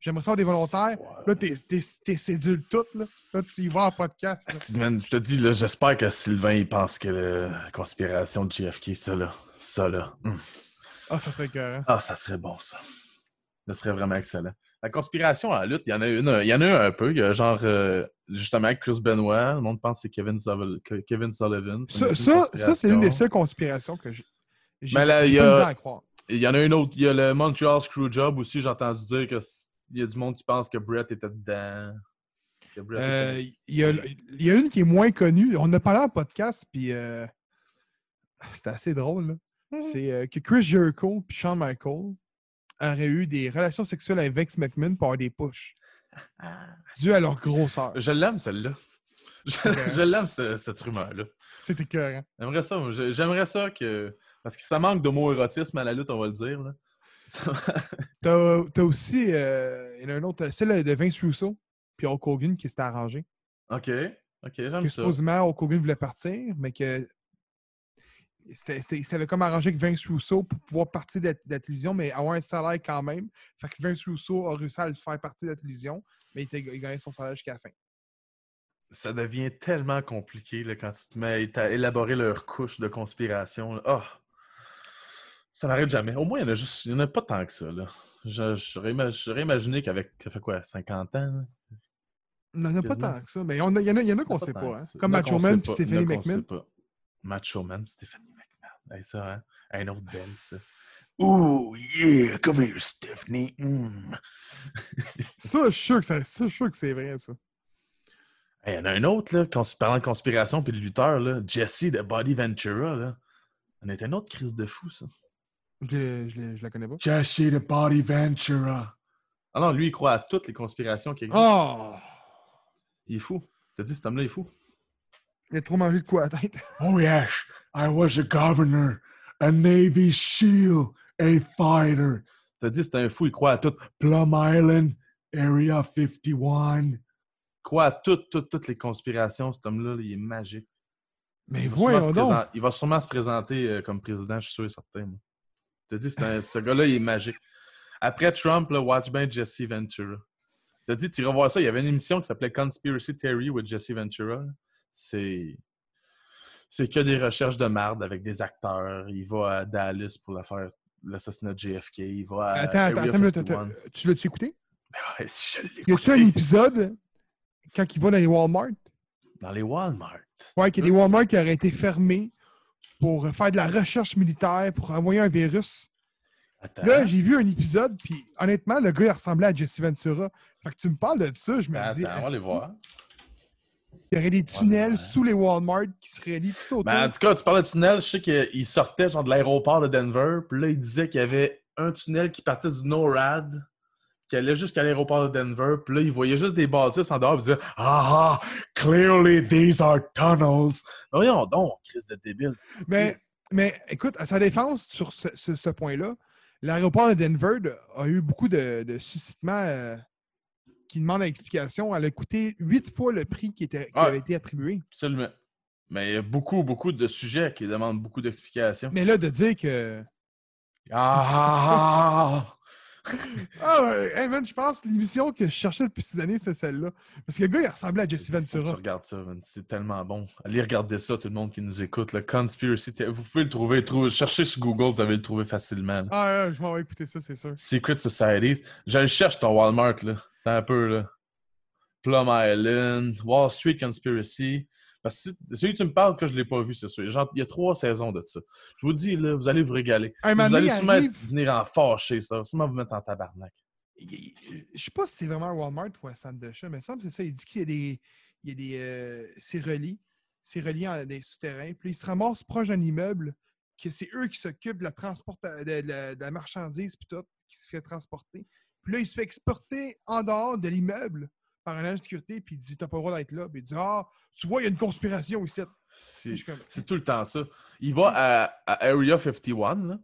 J'aimerais ça avoir des volontaires. Là, t'es, t'es, t'es sédule tout, là. Là, tu y vas en podcast. man, je te dis, là, j'espère que Sylvain, il pense que la conspiration de JFK, ça là, ça là. hum. Ah, ça serait que. Ah, ça serait bon, ça. Ça serait vraiment excellent. La conspiration en lutte, il y en a une, il y en a un, un peu. Il y a genre, euh, justement, avec Chris Benoit, le monde pense que c'est Kevin, Sullivan- Kevin Ça, une ça, ça, c'est l'une des seules conspirations que j'ai. Mais là, il y a- à croire. Il y en a une autre, il y a le Montreal Screwjob aussi, j'ai entendu dire que c- il y a du monde qui pense que Brett était dedans. Euh, était- Il y, a, il y a une qui est moins connue. On en a parlé en podcast, puis euh, c'était assez drôle. Mhm. C'est euh, que Chris Jericho et Shawn Michaels auraient eu des relations sexuelles avec Vince McMahon pour avoir des push. Dû à leur grosseur. Je l'aime, celle-là. Je, l'aime, ce- cette rumeur-là. C'était écœurant. J'aimerais ça, J'aimerais ça que. Parce que ça manque d'homo-érotisme à la lutte, on va le dire. Là. (laughs) Ça- T'as aussi, euh, il y en a un autre, celle de Vince Russo puis Hulk Hogan qui s'était arrangé. Ok, ok, j'aime ça. supposément Hulk Hogan voulait partir, mais que il s'avait comme arrangé avec Vince Russo pour pouvoir partir de, de la télévision, mais avoir un salaire quand même. Fait que Vince Russo a réussi à le faire partir de la télévision, mais il, était- il gagnait son salaire jusqu'à la fin. Ça devient tellement compliqué là, quand tu te mets à élaborer leur couche de conspiration. Ah! Ça n'arrête jamais. Au moins, il y en a juste. Il n'y en a pas tant que ça. Là. Je- J'aurais ima- j'aurais imaginé qu'avec. Ça fait quoi, 50 ans? Il n'y en a pas tant que ça, mais il y en a, y en a qu'on Pas sait pas. hein. Comme Macho Man a qu'on McMahon. Macho Man, Stephanie McMahon. Hey, ça, hein? Un autre belle, ça. Ouh, yeah, come here, Stephanie. Mm. (laughs) Ça, je suis sûr que ça- ça, c'est vrai, ça. Hey, Il y en a un autre, là, parlant de conspiration puis de lutteur, là, Jesse de Body Ventura. Là. On est un autre crise de fou, ça. Je, la connais pas. Jesse de Body Ventura. Ah non, lui, il croit à toutes les conspirations qui existent. Oh! Il est fou. T'as dit, cet homme-là est fou. Il a trop mangé de quoi à la tête. Oh yes, I was a governor, a Navy SEAL, a fighter, T'as dit, c'est un fou, il croit à tout. Plum Island, Area 51. Il croit à toutes, toutes, toutes les conspirations. Cet homme-là, il est magique. Mais Il va, sûrement se voyons donc. il va sûrement se présenter euh, comme président, je suis sûr et certain. T'as dit, c'est un- ce gars-là, il est magique. Après Trump, là, watch bien Jesse Ventura. T'as dit, tu iras voir ça. Il y avait une émission qui s'appelait Conspiracy Theory with Jesse Ventura. C'est. C'est que des recherches de marde avec des acteurs. Il va à Dallas pour la faire l'assassinat de JFK. Il va à Attends, attends, Area attends, attends, 51. attends. Tu l'as-tu écouté? Ouais, (laughs) si je Y a-tu un épisode quand il va dans les Walmart? Dans les Walmart. Ouais, qu'il y a des Walmart qui auraient été fermés pour faire de la recherche militaire, pour envoyer un virus. Attends. Là, j'ai vu un épisode, puis honnêtement, le gars, il ressemblait à Jesse Ventura. Fait que tu me parles de ça, je me Ben, dis. attends, on va les voir. Il y aurait des tunnels ouais. sous les Walmart qui se relient tout autour. Ben, en tout cas, tu parlais de tunnel, je sais qu'il sortait genre de l'aéroport de Denver, puis là, il disait qu'il y avait un tunnel qui partait du NORAD, qui allait jusqu'à l'aéroport de Denver, puis là, il voyait juste des bâtisses en dehors, puis il disait Aha, clearly these are tunnels. Voyons donc, crise de débile. mais, mais écoute, à sa défense sur ce, ce- ce point-là, l'aéroport de Denver de- a eu beaucoup de, de suscitements euh, qui demandent explication. Elle a coûté huit fois le prix qui, était, qui Ah. avait été attribué. Absolument. Mais il y a beaucoup, beaucoup de sujets qui demandent beaucoup d'explications. Mais là, de dire que. Ah, Ah, ouais, hey man, je pense que l'émission que je cherchais depuis six années, c'est celle-là. Parce que le gars, il ressemblait à Jesse que Tu Ventura. regardes ça, man. c'est tellement bon. Allez regarder ça, tout le monde qui nous écoute. Le Conspiracy. Vous pouvez le trouver. trouver- Cherchez sur Google, vous allez le trouver facilement. là. Ah, ouais, je m'en vais écouter ça, c'est sûr. Secret Societies. Je le cherche ton Walmart, là. T'as un peu, là. Plum Island, Wall Street Conspiracy. Parce que si- celui que tu me parles, que je ne l'ai pas vu, c'est sûr. Genre, il y a trois saisons de ça. Je vous dis, là, vous allez vous régaler. Un vous allez sûrement arrive- venir en fâcher, ça. va Sûrement vous mettre en tabarnak. Je sais pas si c'est vraiment un Walmart ou un centre d'achat, mais il semble que c'est ça. Il dit qu'il y a des. Il y a des. euh, c'est relié. C'est relié en des souterrains. Puis ils se ramassent proche d'un immeuble, que c'est eux qui s'occupent de la transport de, de la- de la marchandise puis tout, qui se fait transporter. Puis là, il se fait exporter en dehors de l'immeuble par un agent de sécurité, puis il dit T'as pas le droit d'être là. Puis il dit Ah, tu vois, il y a une conspiration ici. C'est comme, tout le temps ça. Il va à, à Area 51, là.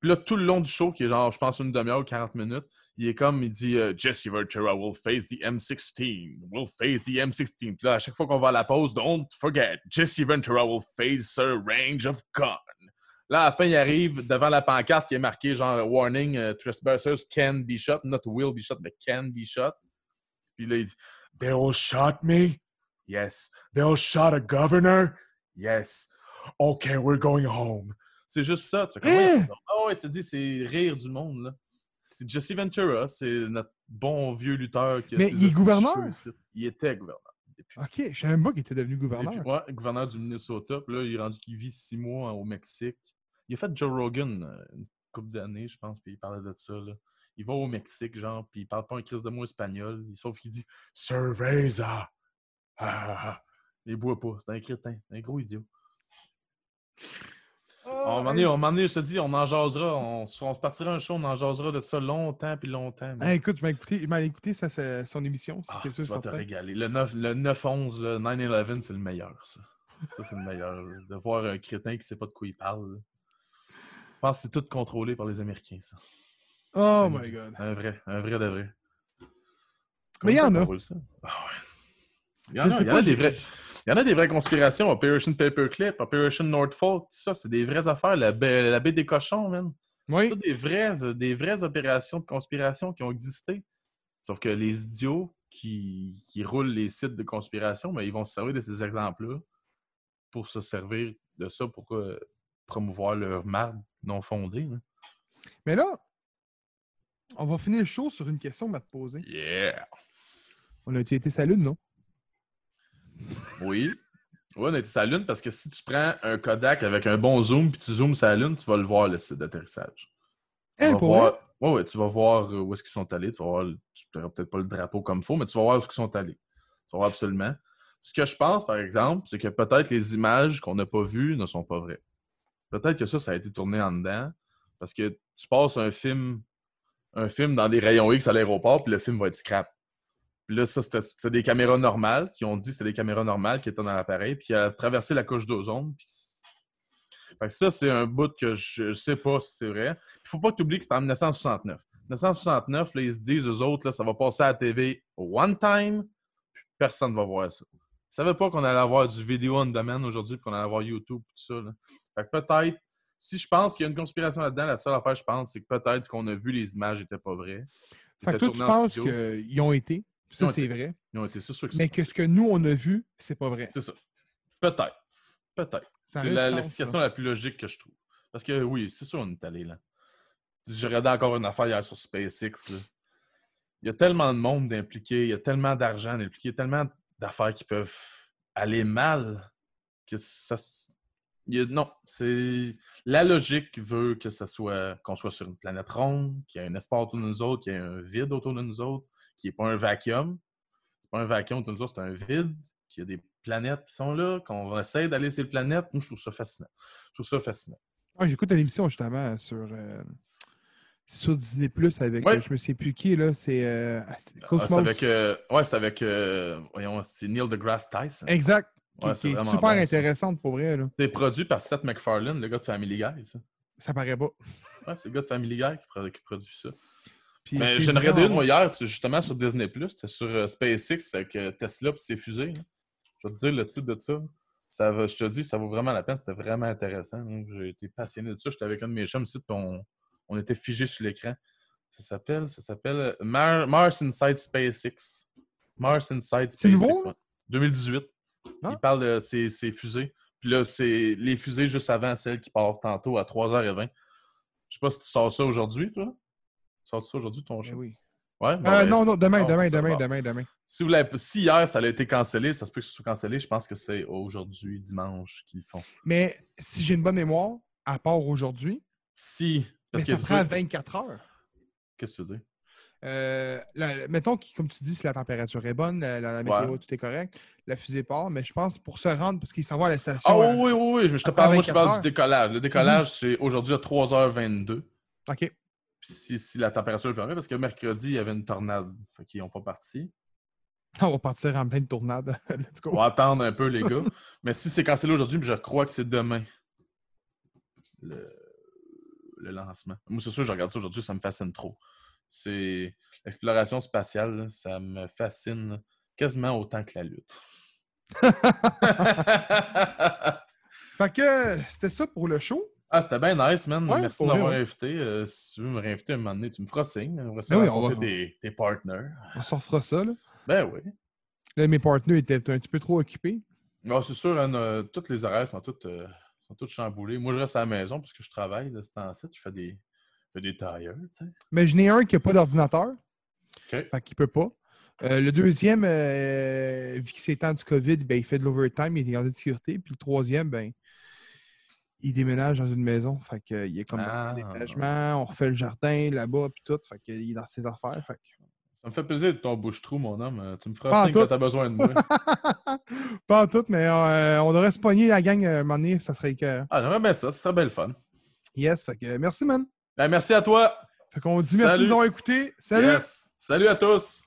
Puis là, tout le long du show, qui est genre, je pense, une demi-heure ou 40 minutes, il est comme, il dit euh, Jesse Ventura will face the M16. Will face the M16. Puis là, à chaque fois qu'on va à la pause, don't forget, Jesse Ventura will face a range of gun. Là, à la fin, il arrive devant la pancarte qui est marquée genre Warning, uh, trespassers can be shot, not will be shot, mais can be shot. Puis là, il dit They'll shot me? Yes, They'll shot a governor? yes. Okay, we're going home. C'est juste ça. Tu? Ouais, Ah ouais, c'est dit, c'est rire du monde, là. C'est Jesse Ventura, c'est notre bon vieux lutteur. Qui a Mais il est gouverneur? Il était gouverneur. Depuis, Ok, je savais même pas qu'il était devenu gouverneur. ouais, gouverneur du Minnesota. Puis là, il est rendu qu'il vit six mois au Mexique. Il a fait Joe Rogan euh, une couple d'années, je pense, puis il parlait de ça. Là. Il va au Mexique, genre, puis il parle pas un crise de mot espagnol, sauf qu'il dit Cerveza. Ah, il boit pas. C'est un crétin, un gros idiot. Oh, moment donné, à un moment donné, je te dis, on en jasera. On, se- on se partira un show, on en jasera de ça longtemps puis longtemps. mais- Hey, écoute, je je vais écouter sa- sa- son émission, si Ah, c'est sûr. tu vas te régaler. Le 9 le 9-11, le 9-11, c'est le meilleur, ça. Ça, c'est le meilleur. De voir un crétin qui sait pas de quoi il parle. Pense que c'est tout contrôlé par les Américains, ça. Oh my god. Un vrai, un vrai de vrai. Mais il y en a. Ah ouais. Il y en a, y en des vrais. Il y en a des vraies conspirations. Operation Paperclip, Operation Norfolk, tout ça, c'est des vraies affaires. La baie, la baie des cochons, man. Oui. C'est des vraies, des vraies opérations de conspiration qui ont existé. Sauf que les idiots qui, qui roulent les sites de conspiration, ben, ils vont se servir de ces exemples-là pour se servir de ça pour euh, promouvoir leur marque non fondée. là. Mais là, on va finir le show sur une question te poser. Yeah! On a été sa lune, non? Oui. Oui, on a été la Lune parce que si tu prends un Kodak avec un bon zoom puis tu zoomes la Lune, tu vas le voir, le site d'atterrissage. Tu Hein, vas pour voir... ouais, ouais, tu vas voir euh, où est-ce qu'ils sont allés. Tu vas voir, tu n'auras peut-être pas le drapeau comme il faut, mais tu vas voir où est-ce qu'ils sont allés. Tu vas voir absolument. Ce que je pense, par exemple, c'est que peut-être les images qu'on n'a pas vues ne sont pas vraies. Peut-être que ça, ça a été tourné en dedans parce que tu passes un film, un film dans des rayons X à l'aéroport, puis le film va être scrap. Puis là, ça, c'était des caméras normales qui ont dit que c'était des caméras normales qui étaient dans l'appareil, puis elle a traversé la couche d'ozone. Fait que ça, c'est un bout que je ne sais pas si c'est vrai. Il faut pas que tu oublies que c'était en 1969. 1969, là, ils se disent, eux autres, là, ça va passer à la TV one time, puis personne ne va voir ça. Savaient pas qu'on allait avoir du vidéo on demand aujourd'hui, puis qu'on allait avoir YouTube, tout ça. là. Fait que peut-être, si je pense qu'il y a une conspiration là-dedans, la seule affaire, je pense, c'est que peut-être ce qu'on a vu, les images n'étaient pas vraies. Fait que toi, tu penses qu'ils ont été? Ça, c'est vrai. Ils ont été, c'est sûr que Mais que ce que nous, on a vu, c'est pas vrai. C'est ça. Peut-être. Peut-être. C'est l'explication la plus logique que je trouve. Parce que oui, c'est sûr, on est allé là. J'ai regardé encore une affaire hier sur SpaceX. là. Il y a tellement de monde impliqué, il y a tellement d'argent impliqué, tellement d'affaires qui peuvent aller mal que ça. non, c'est. La logique veut que ça soit qu'on soit sur une planète ronde, qu'il y ait un espace autour de nous autres, qu'il y ait un vide autour de nous autres, qu'il n'y ait pas un vacuum. C'est pas un vacuum autour de nous autres, c'est un vide, qu'il y a des planètes qui sont là, qu'on essaie d'aller sur les planètes. Moi, je trouve ça fascinant. Je trouve ça fascinant. Ah, J'écoute une émission justement sur, euh, sur Disney Plus avec. Ouais. euh, je me sais plus qui, là. C'est. euh, ah, Ah, avec, euh, ouais, c'est avec, euh, voyons, c'est Neil deGrasse Tyson. Exact. Qui, Ouais, qui est super bon, intéressante pour vrai, là. C'est produit par Seth MacFarlane, le gars de Family Guy, ça. Ça paraît pas. Ouais, c'est le gars de Family Guy qui, produ- qui produit ça. Puis Mais j'en regardé une, moi, hier, justement, sur Disney+. C'était sur SpaceX avec Tesla et ses fusées. là. Je vais te dire le titre de ça. ça va, je te dis, ça vaut vraiment la peine. C'était vraiment intéressant. J'ai été passionné de ça. J'étais avec un de mes chums ici, puis on, on était figés sur l'écran. Ça s'appelle, ça s'appelle euh, Mar- Mars Inside SpaceX. Mars Inside SpaceX. là? ouais. 2018. Ah. Il parle de ses, ses fusées. Puis là, c'est les fusées juste avant celle qui part tantôt à 3h20. Je sais pas si tu sors ça aujourd'hui, toi. Tu sors ça aujourd'hui, ton Ben show? oui. Ouais, bon, Euh, ben, non, non, demain, non, demain, demain, demain, demain. Si, vous si hier, ça a été cancellé, ça se peut que ce soit cancellé. Je pense que c'est aujourd'hui, dimanche, qu'ils font. Mais si j'ai une bonne mémoire, à part aujourd'hui, Si. Mais que ça à peux- 24 heures. Qu'est-ce que tu veux dire? Euh, la- mettons que, comme tu dis, si la température est bonne, la, météo, Ouais. tout est correct, la fusée part, mais je pense pour se rendre, parce qu'il s'en va à la station. Ah euh, oui, oui, oui. Je te parle, moi, je te 24 parle heures. Mhm. du décollage. Le décollage, c'est aujourd'hui à 3h22. OK. Si, si la température le permet, parce que mercredi, il y avait une tornade. Fait qu'ils n'ont pas parti. (laughs) On va partir en pleine tournade. (laughs) Let's go. On va attendre un peu, les gars. (laughs) Mais si c'est cancellé aujourd'hui, je crois que c'est demain. Le, le lancement. Moi, c'est sûr, je regarde ça aujourd'hui, ça me fascine trop. C'est l'exploration spatiale, là, ça me fascine quasiment autant que la lutte. (laughs) Fait que c'était ça pour le show. ah, c'était bien nice, man. Ouais, Merci ouais. invité. Euh, si tu veux me réinviter un moment donné, tu me feras signe. On va Ben oui, on va- tes, tes partners. On s'en refera ça. Là. Ben oui. Là, mes partenaires étaient un petit peu trop occupés. Ah, c'est sûr, hein, euh, toutes les horaires sont toutes, euh, sont toutes chamboulées. Moi, je reste à la maison parce que je travaille de ce temps-ci. Je fais des, je fais des tailleurs, tu sais. Mais je n'ai un qui n'a pas d'ordinateur. OK. Fait qu'il peut pas. Euh, le deuxième, euh, vu que c'est temps du COVID, ben, il fait de l'overtime, il est gardé de sécurité. Puis le troisième, ben, il déménage dans une maison. Fait qu'il est comme dans Ah. ses déménagements, on refait le jardin là-bas, puis tout. Fait qu'il est dans ses affaires. Fait que- Ça me fait plaisir de ton bouche-trou, mon homme. Tu me feras signe quand t'as besoin de moi. (laughs) pas en tout, mais euh, on devrait se pogner la gang euh, un moment donné, ça serait que Ah, j'aimerais bien ça. Ce serait bien le fun. Yes, fait que merci, man. Ben, merci à toi. Fait qu'on dit merci de Salut. nous avoir écoutés. Salut! Yes. Salut à tous.